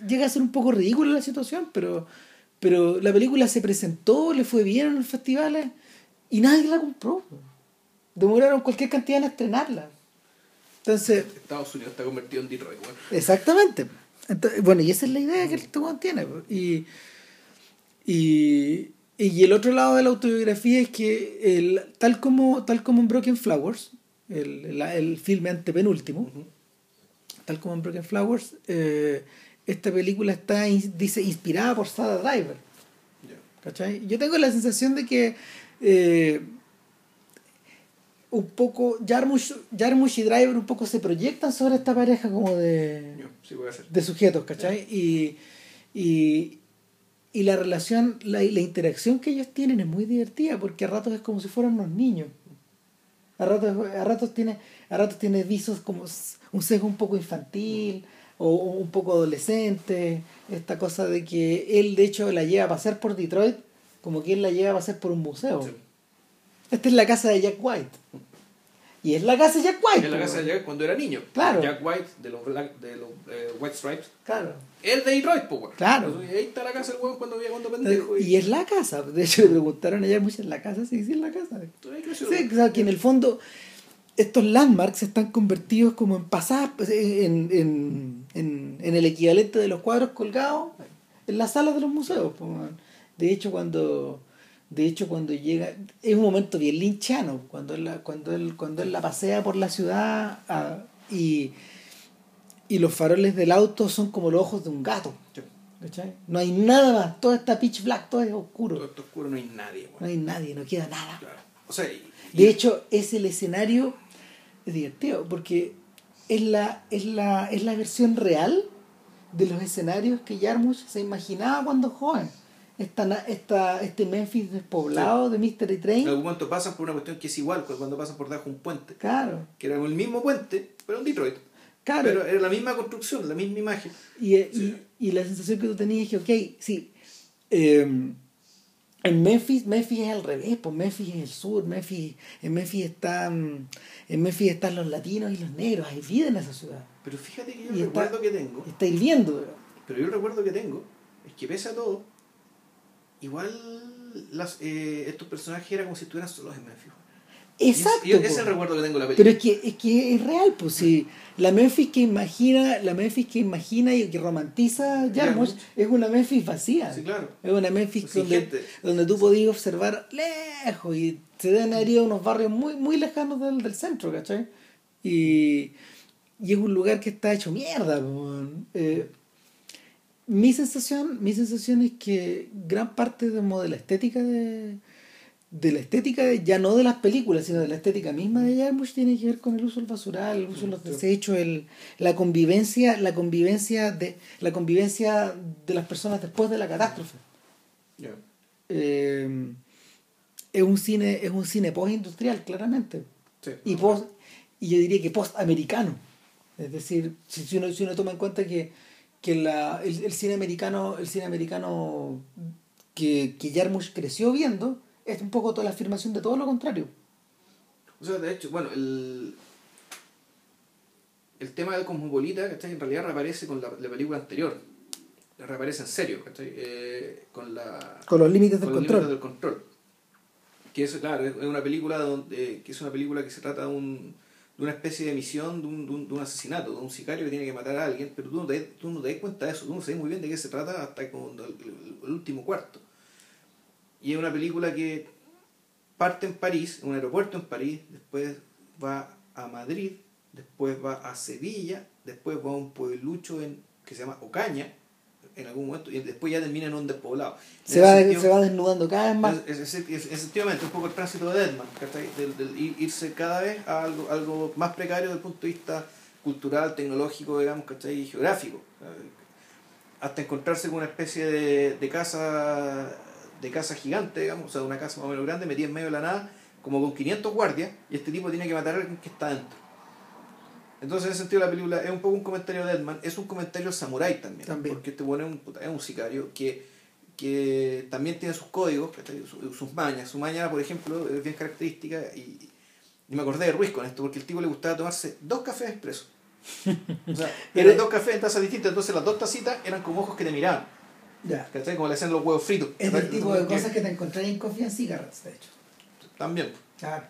llega a ser un poco ridícula la situación, pero, pero la película se presentó, le fue bien en los festivales y nadie la compró. Demoraron cualquier cantidad en estrenarla. Entonces, Estados Unidos está convertido en Detroit, weón. Exactamente. Entonces, bueno, y esa es la idea que este weón tiene. Y, y, y el otro lado de la autobiografía es que el, tal, como, tal como en Broken Flowers, el, la- el filme antepenúltimo, tal como en Broken Flowers, eh, esta película está dice, inspirada por Sada Driver. ¿Cachai? Yo tengo la sensación de que eh, un poco Jarmusch, Jarmusch y Driver un poco se proyectan sobre esta pareja como de, Sí, de sujetos, ¿cachai? Y, y, y la relación, la, la interacción que ellos tienen es muy divertida porque a ratos es como si fueran unos niños. A ratos, a ratos tiene, a ratos tiene visos como un sesgo un poco infantil o un poco adolescente. Esta cosa de que él de hecho la lleva a pasear por Detroit como que él la lleva a pasear por un museo. Sí. Esta es la casa de Jack White. Y es la casa de Jack White. En la casa de Jack cuando era niño. Claro. Jack White de los, Black- de los eh, White Stripes. Claro. El de Detroit, pues, weón. Claro. Y ahí está la casa del weón cuando vivía cuando pendejo. Y es la casa. De hecho, le preguntaron ayer mucho en la casa. Sí, sí, es la casa. Sí, o sea, que en el fondo estos landmarks están convertidos como en pasadas, pues, en, en, en, en el equivalente de los cuadros colgados en las salas de los museos. De hecho, cuando de hecho cuando llega es un momento bien linchano cuando él la, cuando él cuando él la pasea por la ciudad ah, y y los faroles del auto son como los ojos de un gato no hay nada más todo está pitch black todo es oscuro Todo esto oscuro no hay nadie, no hay nadie no queda nada Claro. O sea, y- y- de hecho, es el escenario es divertido porque es la, es la, es la versión real de los escenarios que Jarmusch se imaginaba cuando joven. Esta, esta, este Memphis despoblado de Mystery en Train. algún momento pasan por una cuestión que es igual cu- cuando pasan por debajo de un puente. Claro, Que era el mismo puente, pero en Detroit. claro. Pero era la misma construcción, la misma imagen. Y, y, y la sensación que tú tenías es que, ok, sí, eh, en Memphis, Memphis es al revés, pues Memphis es el sur, Memphis, en Memphis están, en Memphis están los latinos y los negros, hay vida en esa ciudad. Pero fíjate que yo Y está- recuerdo que tengo, Está hirviendo, pero yo el recuerdo que tengo, es que pese a todo, igual las, eh, estos personajes eran como si estuvieran solos en Memphis. Y Exacto. y es po. el recuerdo que tengo de la Pero película. es que, es que es real, pues sí. La Memphis que imagina, la Memphis que imagina y que romantiza Jarmusch es una Memphis vacía. Sí, claro. Es una Memphis donde, donde tú podías observar lejos y se deben haber ido a unos barrios muy, muy lejanos del, del centro, ¿cachai? Y, y es un lugar que está hecho mierda. Eh, mi sensación, mi sensación es que gran parte como de la estética de, de la estética ya no de las películas, sino de la estética misma de Jarmusch tiene que ver con el uso del basural, el uso de los desechos, el, la convivencia, la convivencia de la convivencia de las personas después de la catástrofe. Eh, es un cine, es un cine post-industrial, claramente. Sí. Y post, y yo diría que post-americano. Es decir, si, si uno, si uno toma en cuenta que, que la, el, el cine americano, el cine americano que, que Jarmusch creció viendo, es un poco toda la afirmación de todo lo contrario. O sea, de hecho, bueno, el, el tema de Cosmopolita, ¿cachai? En realidad reaparece con la, la película anterior. Reaparece en serio, ¿cachai? Eh, con la... Con los límites del con control. límites del control. Que es, claro, es una película donde, que es una película que se trata de, un, de una especie de misión, de un, de, un, de un asesinato, de un sicario que tiene que matar a alguien, pero tú no te, tú no te das cuenta de eso, tú no sabes muy bien de qué se trata hasta el- el último cuarto. Y es una película que parte en París, en un aeropuerto en París, después va a Madrid, después va a Sevilla, después va a un pueblucho en, que se llama Ocaña, en algún momento, y después ya termina en un despoblado. Se va, sentido- se va desnudando cada vez más. es- es- es- efectivamente, un poco el tránsito de ¿cachai? Del, del ir- irse cada vez a algo, algo más precario desde el punto de vista cultural, tecnológico, digamos, ¿cachai? Y geográfico. Hasta encontrarse con una especie de, de casa de casa gigante, digamos, o sea, una casa más o menos grande, metida en medio de la nada, como con 500 guardias, y este tipo tiene que matar a alguien que está dentro. Entonces, en ese sentido, la película es un poco un comentario de Deadman, es un comentario samurái también, También. porque este bueno es un, es un sicario que, que también tiene sus códigos, ¿cachai? Su- sus mañas. Su maña, por ejemplo, es bien característica, y, y me acordé de Ruiz con esto, porque el tipo le gustaba tomarse dos cafés expresos. O sea, eran Era- dos cafés en tazas distintas, entonces las dos tacitas eran como ojos que te miraban, Ya. ¿cachai? Como le hacían los huevos fritos. Es el tipo de cosas que te encontrás en Coffee and Cigarettes, de hecho. También. Claro.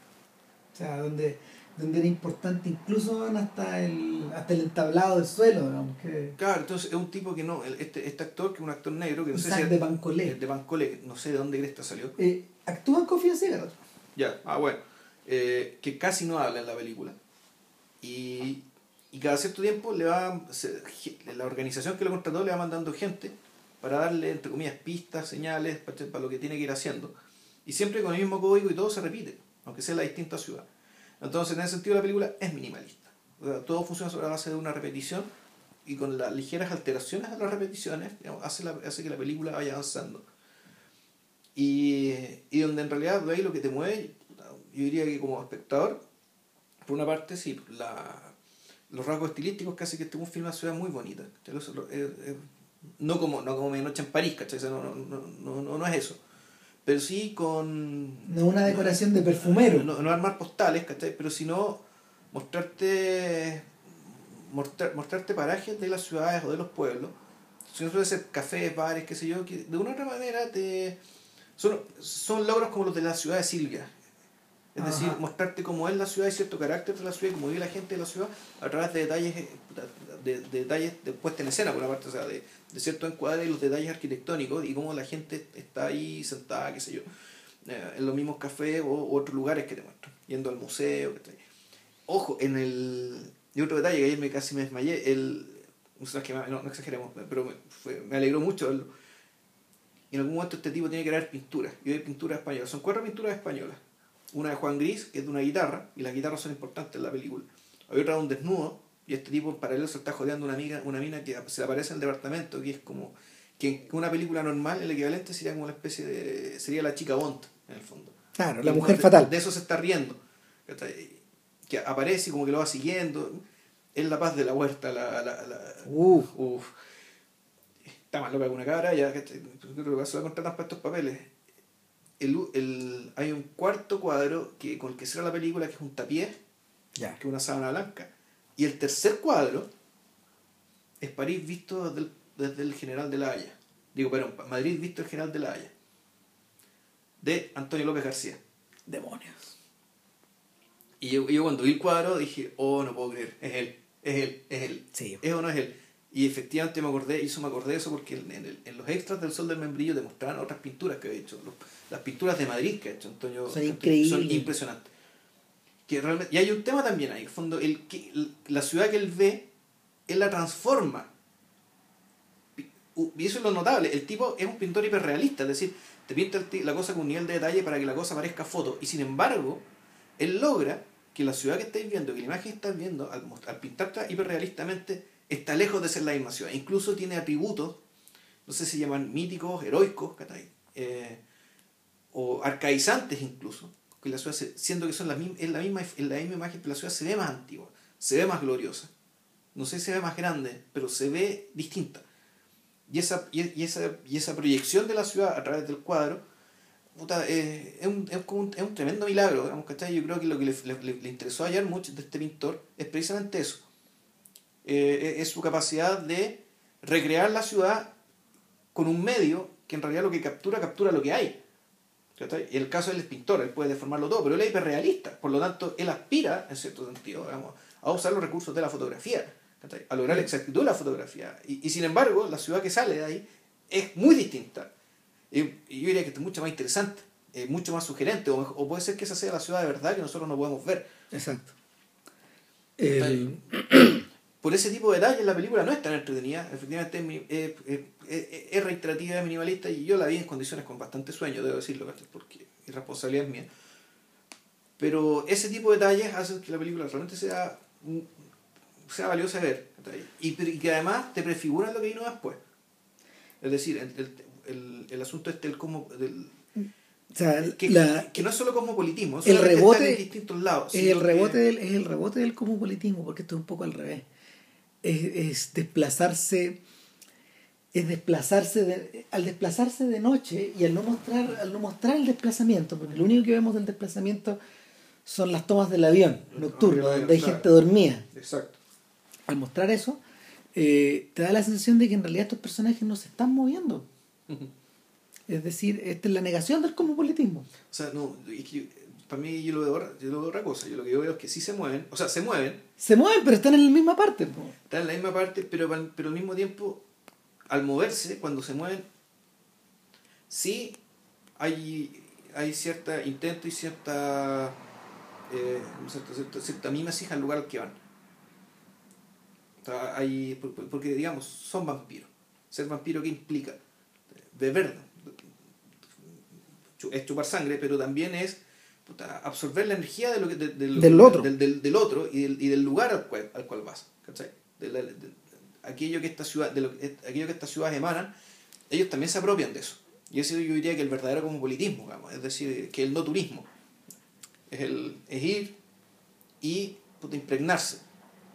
O sea, donde, donde era importante incluso hasta el, hasta el entablado del suelo, digamos, que Claro, entonces es un tipo que no, este, este actor, que es un actor negro, que no un sé si de es Bancolé. de Bancolé, no sé de dónde cresta salió. Eh, actúa en Coffee and Cigarettes. Ya, ah, bueno. Eh, que casi no habla en la película. Y, y cada cierto tiempo le va, se- la organización que lo contrató le va mandando gente para darle, entre comillas, pistas, señales, para, lo que tiene que ir haciendo. Y siempre con el mismo código y todo se repite, aunque sea la distinta ciudad. Entonces, en ese sentido, la película es minimalista. Todo funciona sobre la base de una repetición y con las ligeras alteraciones de las repeticiones, digamos, hace, hace que la película vaya avanzando. Y, y donde en realidad de ahí lo que te mueve, yo diría que como espectador, por una parte sí, la, los rasgos estilísticos que hace que este un film una ciudad muy bonita. No como, no como Medianoche en París, ¿cachai? No, no, no, no, no es eso. Pero sí con... No una decoración de perfumero. No, no armar postales, ¿cachai? Pero sino mostrarte mostrar, mostrarte parajes de las ciudades o de los pueblos. Si no suele ser cafés, bares, qué sé yo, que de una u otra manera te son, son logros como los de la ciudad de Silvia. Es decir, mostrarte cómo es la ciudad y cierto carácter de la ciudad, cómo vive la gente de la ciudad, a través de detalles de, detalles de puesta en escena, por una parte, o sea, de, de ciertos encuadres y los detalles arquitectónicos y cómo la gente está ahí sentada, qué sé yo, eh, en los mismos cafés o, otros lugares que te muestran, yendo al museo. Ojo, en el. Y otro detalle que ayer me casi me desmayé, el. No, no, exageremos, pero me, fue, me alegró mucho verlo en algún momento este tipo tiene que crear pinturas. Y hay pinturas españolas. Son cuatro pinturas españolas. Una de Juan Gris, que es de una guitarra, y las guitarras son importantes en la película. Hay otra de un desnudo, y este tipo en paralelo se está jodeando una, amiga, una mina que se aparece en el departamento, que es como que en una película normal el equivalente sería como una especie de... sería la chica Bond, en el fondo. Claro, la mujer fatal. De eso se está riendo. Que aparece y como que lo va siguiendo. Es la paz de la huerta, la... la, la uf está más loca que una cabra, ya que creo que se va a para estos papeles. El, el, hay un cuarto cuadro que, con el que cierra la película que es un tapié, que es una sábana blanca. Y el tercer cuadro es París visto desde el, General de la Haya. Digo, perdón, Madrid visto el General de la Haya. De Antonio López García. Demonios. Y yo, yo cuando vi el cuadro dije, oh, no puedo creer, es él, es él, es él. Sí. ¿Es o no es él? Y efectivamente me acordé, hizo me acordé de eso porque en, en, los extras del Sol del Membrillo te mostraban otras pinturas que ha hecho. las pinturas de Madrid que ha hecho Antonio son, increíbles. son impresionantes. Que realmente, y hay un tema también ahí, en fondo, el, la ciudad que él ve, él la transforma. Y eso es lo notable, el tipo es un pintor hiperrealista, es decir, te pinta la cosa con un nivel de detalle para que la cosa parezca foto. Y sin embargo, él logra que la ciudad que estáis viendo, que la imagen que estás viendo, al, al pintarla hiperrealistamente, está lejos de ser la misma ciudad. Incluso tiene atributos, no sé si llaman míticos, heroicos, eh, o arcaizantes incluso, que la ciudad siendo que son la, es la misma, en la misma imagen, pero la ciudad se ve más antigua, se ve más gloriosa. No sé si se ve más grande, pero se ve distinta. Y esa, y, esa, y esa proyección de la ciudad a través del cuadro eh, es, un, es, un, es, un, tremendo milagro. Digamos, Yo creo que lo que le, le, le interesó ayer mucho de este pintor es precisamente eso eh, es su capacidad de recrear la ciudad con un medio que en realidad lo que captura, captura lo que hay. Y el caso del pintor, él puede deformarlo todo, pero él es hiperrealista, por lo tanto, él aspira, en cierto sentido, a usar los recursos de la fotografía, a lograr la exactitud de la fotografía. Y, sin embargo, la ciudad que sale de ahí es muy distinta. Y, yo diría que es mucho más interesante, mucho más sugerente, o, o, puede ser que esa sea la ciudad de verdad que nosotros no podemos ver. Exacto por ese tipo de detalles la película no es tan entretenida, efectivamente es, reiterativa, es minimalista y yo la vi en condiciones con bastante sueño, debo decirlo, porque irresponsabilidad es mía. Pero ese tipo de detalles hacen que la película realmente sea, sea valiosa de ver y, que además te prefiguran lo que vino después. Es decir, el, el, el asunto este del cómo... Del, que, que, no es solo cosmopolitismo, el rebote, en distintos lados. El, rebote del, es el rebote del cosmopolitismo, porque esto es un poco al revés es, desplazarse es desplazarse al desplazarse de noche y al no mostrar al no mostrar el desplazamiento porque lo único que vemos del desplazamiento son las tomas del avión nocturno donde hay gente dormida. Exacto. Al mostrar eso eh, te da la sensación de que en realidad estos personajes no se están moviendo. Es decir esta es la negación del cosmopolitismo. O sea no para mí yo lo, veo, yo lo veo otra cosa. Yo lo que yo veo es que sí se mueven, o sea, se mueven. Se mueven, pero están en la misma parte. Están en la misma parte, pero, pero al mismo tiempo, al moverse, cuando se mueven, sí hay, hay cierta intento y cierta, eh, cierta, cierta, cierta mimesis al lugar al que van. hay, porque, digamos, son vampiros. Ser vampiro, ¿qué implica? Beber. Es chupar sangre, pero también es absorber la energía de lo que, del, otro. Del, del, otro y del, y del lugar al cual, al cual vas. aquello que estas ciudades, de lo, aquello que estas ciudades emanan, ellos también se apropian de eso. Y eso yo diría que el verdadero cosmopolitismo, digamos, es decir, que el no turismo. Es, el, es ir y impregnarse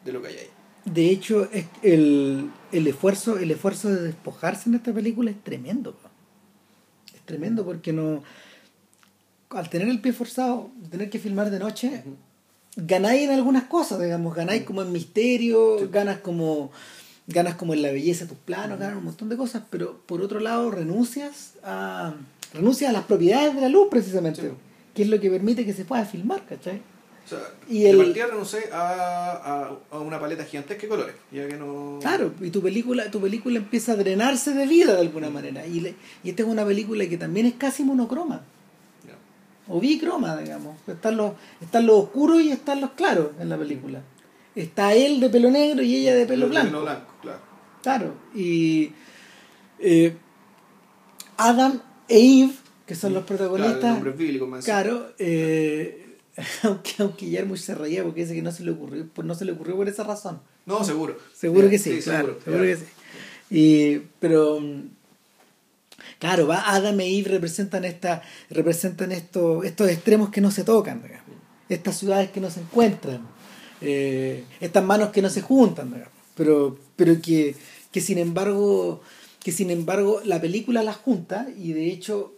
de lo que hay ahí. De hecho, el, el, esfuerzo, el esfuerzo de despojarse en esta película es tremendo. Es tremendo porque no. Al tener el pie forzado, tener que filmar de noche, ganáis en algunas cosas, digamos, ganáis como en misterio, ganas como ganas como en la belleza de tus planos, ganas un montón de cosas, pero por otro lado renuncias a renuncias a las propiedades de la luz precisamente, que es lo que permite que se pueda filmar, ¿cachai? y el... partida renuncié a, a, una paleta gigantesca de colores, ya que no... Claro, y tu película, tu película empieza a drenarse de vida de alguna manera, y, y esta es una película que también es casi monocroma. O bicroma, digamos. Están los, están los oscuros y están los claros en la película. Está él de pelo negro y ella de pelo blanco. blanco, claro. Claro. Y eh, Adam e Eve, que son los protagonistas. Claro, eh, aunque, aunque Yarmush se reía porque dice que no se le ocurrió, pues no se le ocurrió por esa razón. No, seguro. Seguro que sí, claro, seguro, que sí. Y, pero Claro, va Adam e Eve representan esta, representan estos, estos extremos que no se tocan, estas ciudades que no se encuentran, eh, estas manos que no se juntan, pero, pero que, que sin embargo, que sin embargo la película las junta y de hecho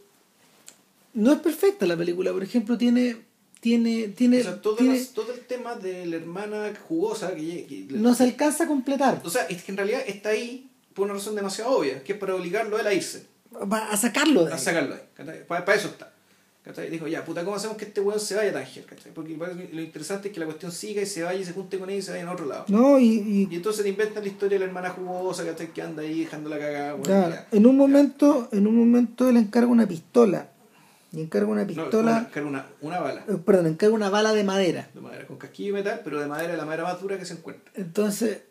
no es perfecta la película, por ejemplo, tiene tiene tiene, todo, el tema de la hermana jugosa que, no se alcanza a completar. O sea, es que en realidad está ahí por una razón demasiado obvia, que es para obligarlo a él a irse a sacarlo de A sacarlo de Para, eso está. Dijo, ya, puta, ¿cómo hacemos que este weón se vaya Tánger? Porque lo interesante es que la cuestión siga y se vaya y se junte con él y se vaya en otro lado. No, y, y... entonces te inventan la historia de la hermana jugosa, Que anda ahí dejando la cagada. Claro. en un momento, en un momento él encarga una pistola. Y encarga una pistola. No, encarga una, una bala. Eh, perdón, encarga una bala de madera. De madera, con casquillo y metal, pero de madera, la madera más dura que se encuentra. Entonces,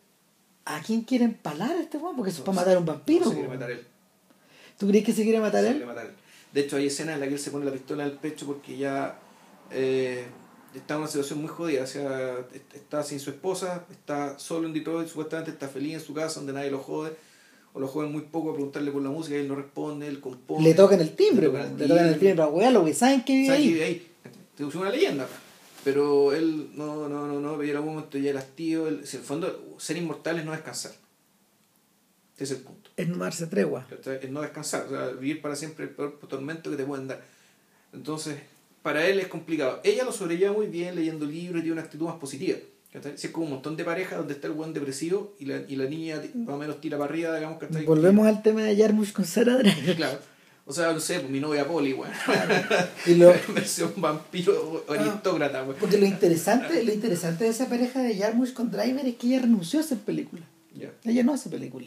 ¿a quién quiere empalar a este weón? Porque eso es para matar a un vampiro. No se quiere matar él. ¿Tú crees que se quiere matar él? De hecho, hay escenas en las que él se pone la pistola en el pecho porque ya eh, está en una situación muy jodida. O sea, está sin su esposa, está solo en Detroit, supuestamente está feliz en su casa donde nadie lo jode. O lo joden muy poco a preguntarle por la música y él no responde, él compone. Le tocan el timbre, le tocan, el timbre para wearlo, que saben que vive ahí. Que vive ahí. Te una leyenda, pero él no, no, no, no, veía algún momento ya era tío. Él, si en el fondo, ser inmortales no descansar. Ese es el punto es no darse tregua. Es no descansar, o sea, vivir para siempre el peor tormento que te pueden dar. Entonces, para él es complicado. Ella lo sobrelleva muy bien leyendo libros y tiene una actitud más positiva. Si es como un montón de parejas donde está el buen depresivo y la, y la niña más o menos tira para arriba, digamos que está Volvemos al tema de Jarmusch con Sarah Driver. Claro. O sea, no sé, pues, mi novia Polly, bueno. y lo... versión vampiro aristócrata. Porque lo interesante, lo interesante de esa pareja de Jarmusch con Driver es que ella renunció a hacer película. Ella no hace película.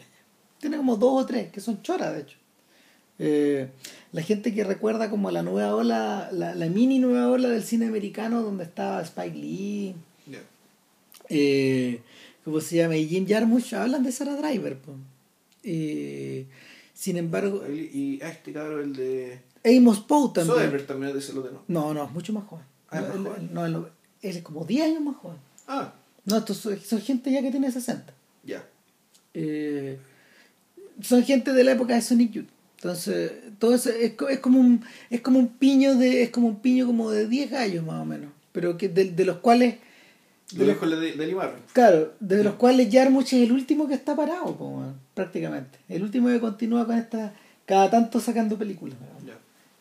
Tiene como dos o tres, que son choras, de hecho. Eh, la gente que recuerda como la nueva ola, la, la, mini nueva ola del cine americano, donde estaba Spike Lee, eh, ¿cómo se llama? Y Jim Jarmusch, hablan de Sarah Driver. Eh, sin embargo... Y, ah, este cabrón, el de... Amos Poe también. Soderbergh también es de no. No, no, es mucho más joven. Ah, no, más joven? no, él, es como 10 años más joven. Ah. No, estos son, son gente ya que tiene 60. Ya. Eh, son gente de la época de Sonic Youth. Entonces, todo eso es, es, como un es como un piño de es como un piño como de 10 gallos más o menos, pero que de, de los cuales de, los, de, de Claro, de los cuales Jarmusch es el último que está parado, prácticamente. El último que continúa con esta cada tanto sacando películas.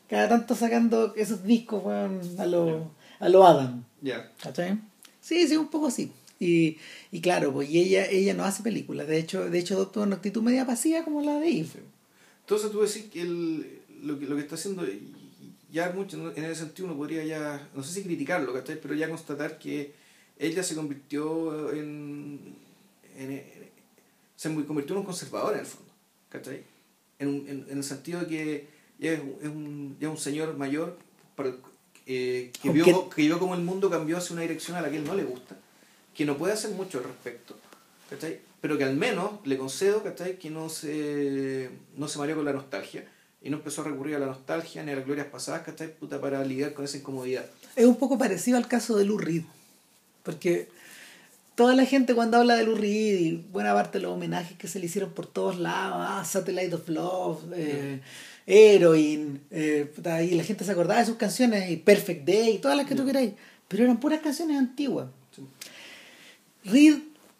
Cada tanto sacando esos discos a lo a lo Adam. Ya. Sí, sí, un poco así. Y, y claro, pues y ella, ella no hace películas, de hecho, de hecho adopta una actitud media pasiva como la de Eve. Entonces tú decís que el, lo, que, lo que está haciendo ya mucho en ese sentido uno podría ya, no sé si criticarlo, pero ya constatar que ella se convirtió en, en, se convirtió en un conservador en el fondo, ¿cachai? En, en, en el sentido de que ya es, un, ya un señor mayor para, eh, que, vio, que vio como el mundo cambió hacia una dirección a la que él no le gusta que no puede hacer mucho al respecto, ¿cachai? Pero que al menos le concedo, ¿cachai? Que no se, no se mareó con la nostalgia y no empezó a recurrir a la nostalgia ni a las glorias pasadas, ¿cachai? Puta, para lidiar con esa incomodidad. Es un poco parecido al caso de Lou Reed, porque toda la gente cuando habla de Lou Reed y buena parte de los homenajes que se le hicieron por todos lados, ah, Satellite of Love, eh, Heroin, eh, y la gente se acordaba de sus canciones, y Perfect Day, todas las que tú queráis, pero eran puras canciones antiguas. Reed,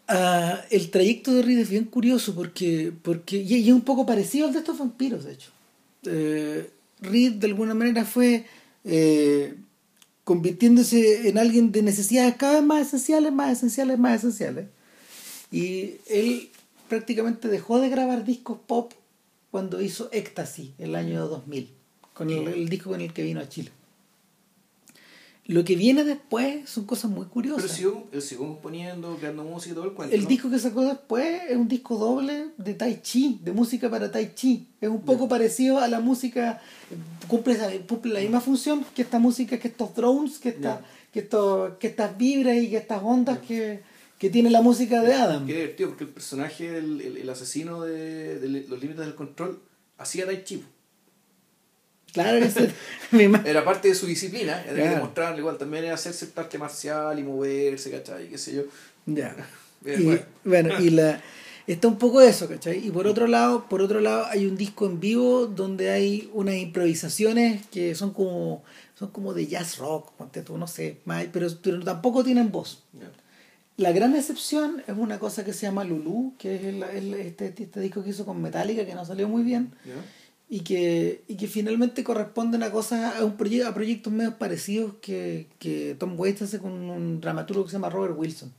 ah, el trayecto de Reed es bien curioso porque, porque y, es un poco parecido al de estos vampiros, de hecho. Eh, Reed de alguna manera fue eh, convirtiéndose en alguien de necesidades cada vez más esenciales, más esenciales, más esenciales. Y él prácticamente dejó de grabar discos pop cuando hizo Ecstasy, el año 2000, con el disco con el que vino a Chile. Lo que viene después son cosas muy curiosas. Pero él siguió componiendo, creando música y todo el cuento. El disco que sacó después es un disco doble de Tai Chi, de música para Tai Chi. Es un poco parecido a la música, cumple, cumple, la misma función que esta música, que estos drones, que, esta, que, esto, que estas vibras y que estas ondas que, que, tiene la música de Adam. Qué divertido, porque el personaje, el, el, asesino de, de, los límites del control, hacía Tai Chi. Claro, era parte de su disciplina, era demostrarle igual también era hacer cierto arte marcial y moverse, ¿cachai? qué sé yo. Ya. y, bueno. y la está un poco eso, ¿cachai? Y por otro lado, por otro lado hay un disco en vivo donde hay unas improvisaciones que son como son como de jazz rock, tú, no sé, pero, pero tampoco tienen voz. La gran excepción es una cosa que se llama Lulu, que es el, este, este, disco que hizo con Metallica, que no salió muy bien y que, y que finalmente corresponden a cosas, a, un proyecto, a proyectos medio parecidos que, que Tom Waits hace con un dramaturgo que se llama Robert Wilson.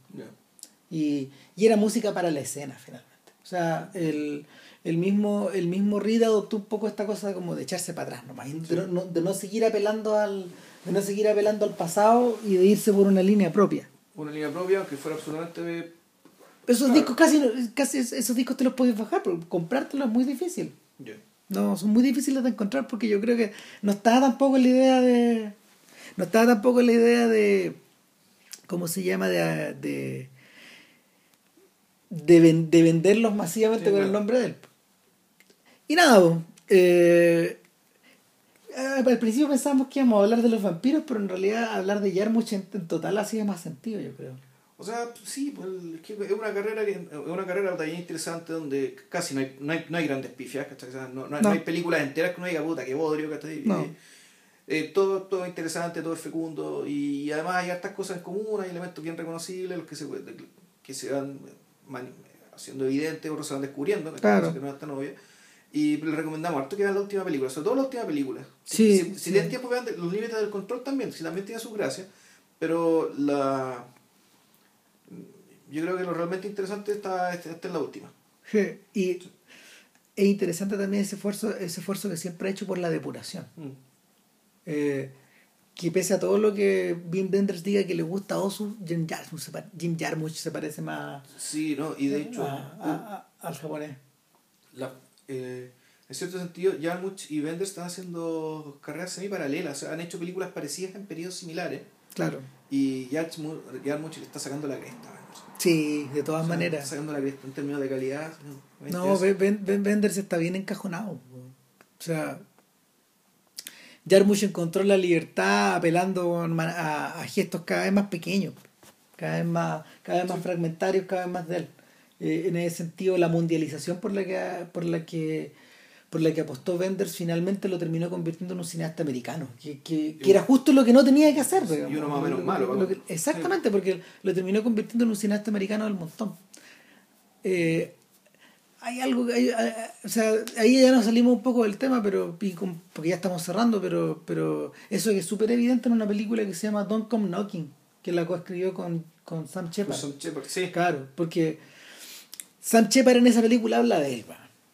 Y, y, era música para la escena finalmente. O sea, el, el mismo, el mismo Reed adoptó un poco esta cosa como de echarse para atrás nomás, de, no, de no seguir apelando al de no seguir apelando al pasado y de irse por una línea propia. Una línea propia que fuera absolutamente esos discos casi, casi esos discos te los puedes bajar, pero comprártelos es muy difícil. No, son muy difíciles de encontrar porque yo creo que no está tampoco la idea de. No está tampoco la idea de. ¿Cómo se llama? De. de, de, venderlos masivamente con el nombre de él. Y nada, eh, al principio pensábamos que íbamos a hablar de los vampiros, pero en realidad hablar de Yarmuch en, en total hacía más sentido, yo creo. O sea, sí, pues, es una carrera que, es una carrera también interesante donde casi no hay, no hay, no hay grandes pifias, No, no, hay películas enteras que no diga puta, que bodrio, ¿cachai? Eh, eh, todo, todo interesante, todo es fecundo y además hay estas cosas en común, hay elementos bien reconocibles los que se, que se van haciendo evidentes, otros se van descubriendo, claro. que no es tan obvia. Y le recomendamos harto que vean la última película, sobre todo la última película. Sí, si, si tienen tiempo, vean los límites del control también, si también tiene su gracia, pero la yo creo que lo realmente interesante está, está en la última. Sí, y es interesante también ese esfuerzo, ese esfuerzo que siempre ha hecho por la depuración. Mm. Eh, que pese a todo lo que Wim Wenders diga que le gusta a Osu, Jim Jarmusch, se, Jim Jarmusch se parece más sí, no, y de hecho al japonés. La, eh, en cierto sentido, Jarmusch y Wenders están haciendo carreras semi paralelas, han hecho películas parecidas en periodos similares. Claro. Y Jarmusch le está sacando la cresta. Sí, de todas maneras. Sacando la cresta en términos de calidad. No, Ben, ben, está bien encajonado. O sea, Jarmusch encontró la libertad apelando a, gestos cada vez más pequeños, cada vez más, cada vez más fragmentarios, cada vez más de él. Eh, en ese sentido, la mundialización por la que, por la que por la que apostó Wenders finalmente lo terminó convirtiendo en un cineasta americano, que, que, que era justo lo que no tenía que hacer. Y uno más o menos malo. exactamente, porque lo terminó convirtiendo en un cineasta americano del montón. Eh, hay algo que o sea, ahí ya nos salimos un poco del tema, pero porque ya estamos cerrando, pero, pero eso es súper evidente en una película que se llama Don't Come Knocking, que la coescribió con, con Sam Shepard. Sam Shepard, sí. Claro, porque Sam Shepard en esa película habla de él,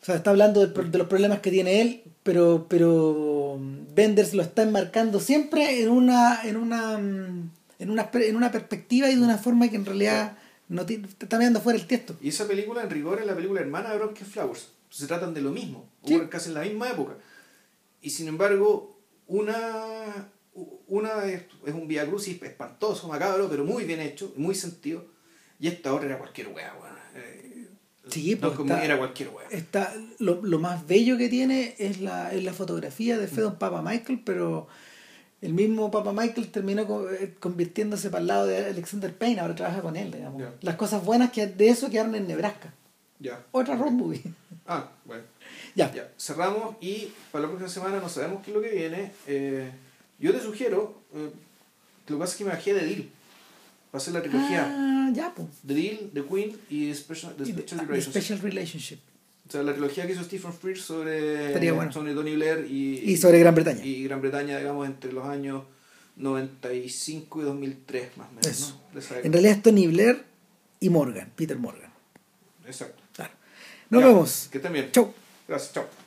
o sea, está hablando de, de, los problemas que tiene él, pero, pero Benders lo está enmarcando siempre en una, en una, en una, en una perspectiva y de una forma que en realidad no te, está mirando fuera el texto. Y esa película en rigor es la película hermana de Bronx Flowers. Se tratan de lo mismo, casi en la misma época. Y sin embargo, una, una es, un Via Crucis espantoso, macabro, pero muy bien hecho, muy sentido. Y esta otra era cualquier wea, Sí, pues como era cualquier Está, lo, lo, más bello que tiene es la, es la fotografía de Fedon Papa Michael, pero El mismo Papa Michael terminó eh, convirtiéndose para el lado de Alexander Payne, ahora trabaja con él, digamos. Las cosas buenas que de eso quedaron en Nebraska. Ya. Otra road movie. Ah, bueno. ya. Ya, cerramos y para la próxima semana no sabemos qué es lo que viene. Eh, yo te sugiero, eh, lo que pasa es que me bajé de Deal. Va a ser la trilogía. Ah, ya, pues. The Deal, The Queen y Special, The Y Special ah, Relationship. Special Relationship. O sea, la trilogía que hizo Stephen Frears sobre, bueno. sobre Tony Blair y, Y sobre Gran Bretaña. y Gran Bretaña, digamos, entre los años 95 y 2003, más o menos. En realidad es Tony Blair y Morgan, Peter Morgan. Exacto. Claro. Nos Ya, vemos. Que estén bien. Chau. Gracias, chao.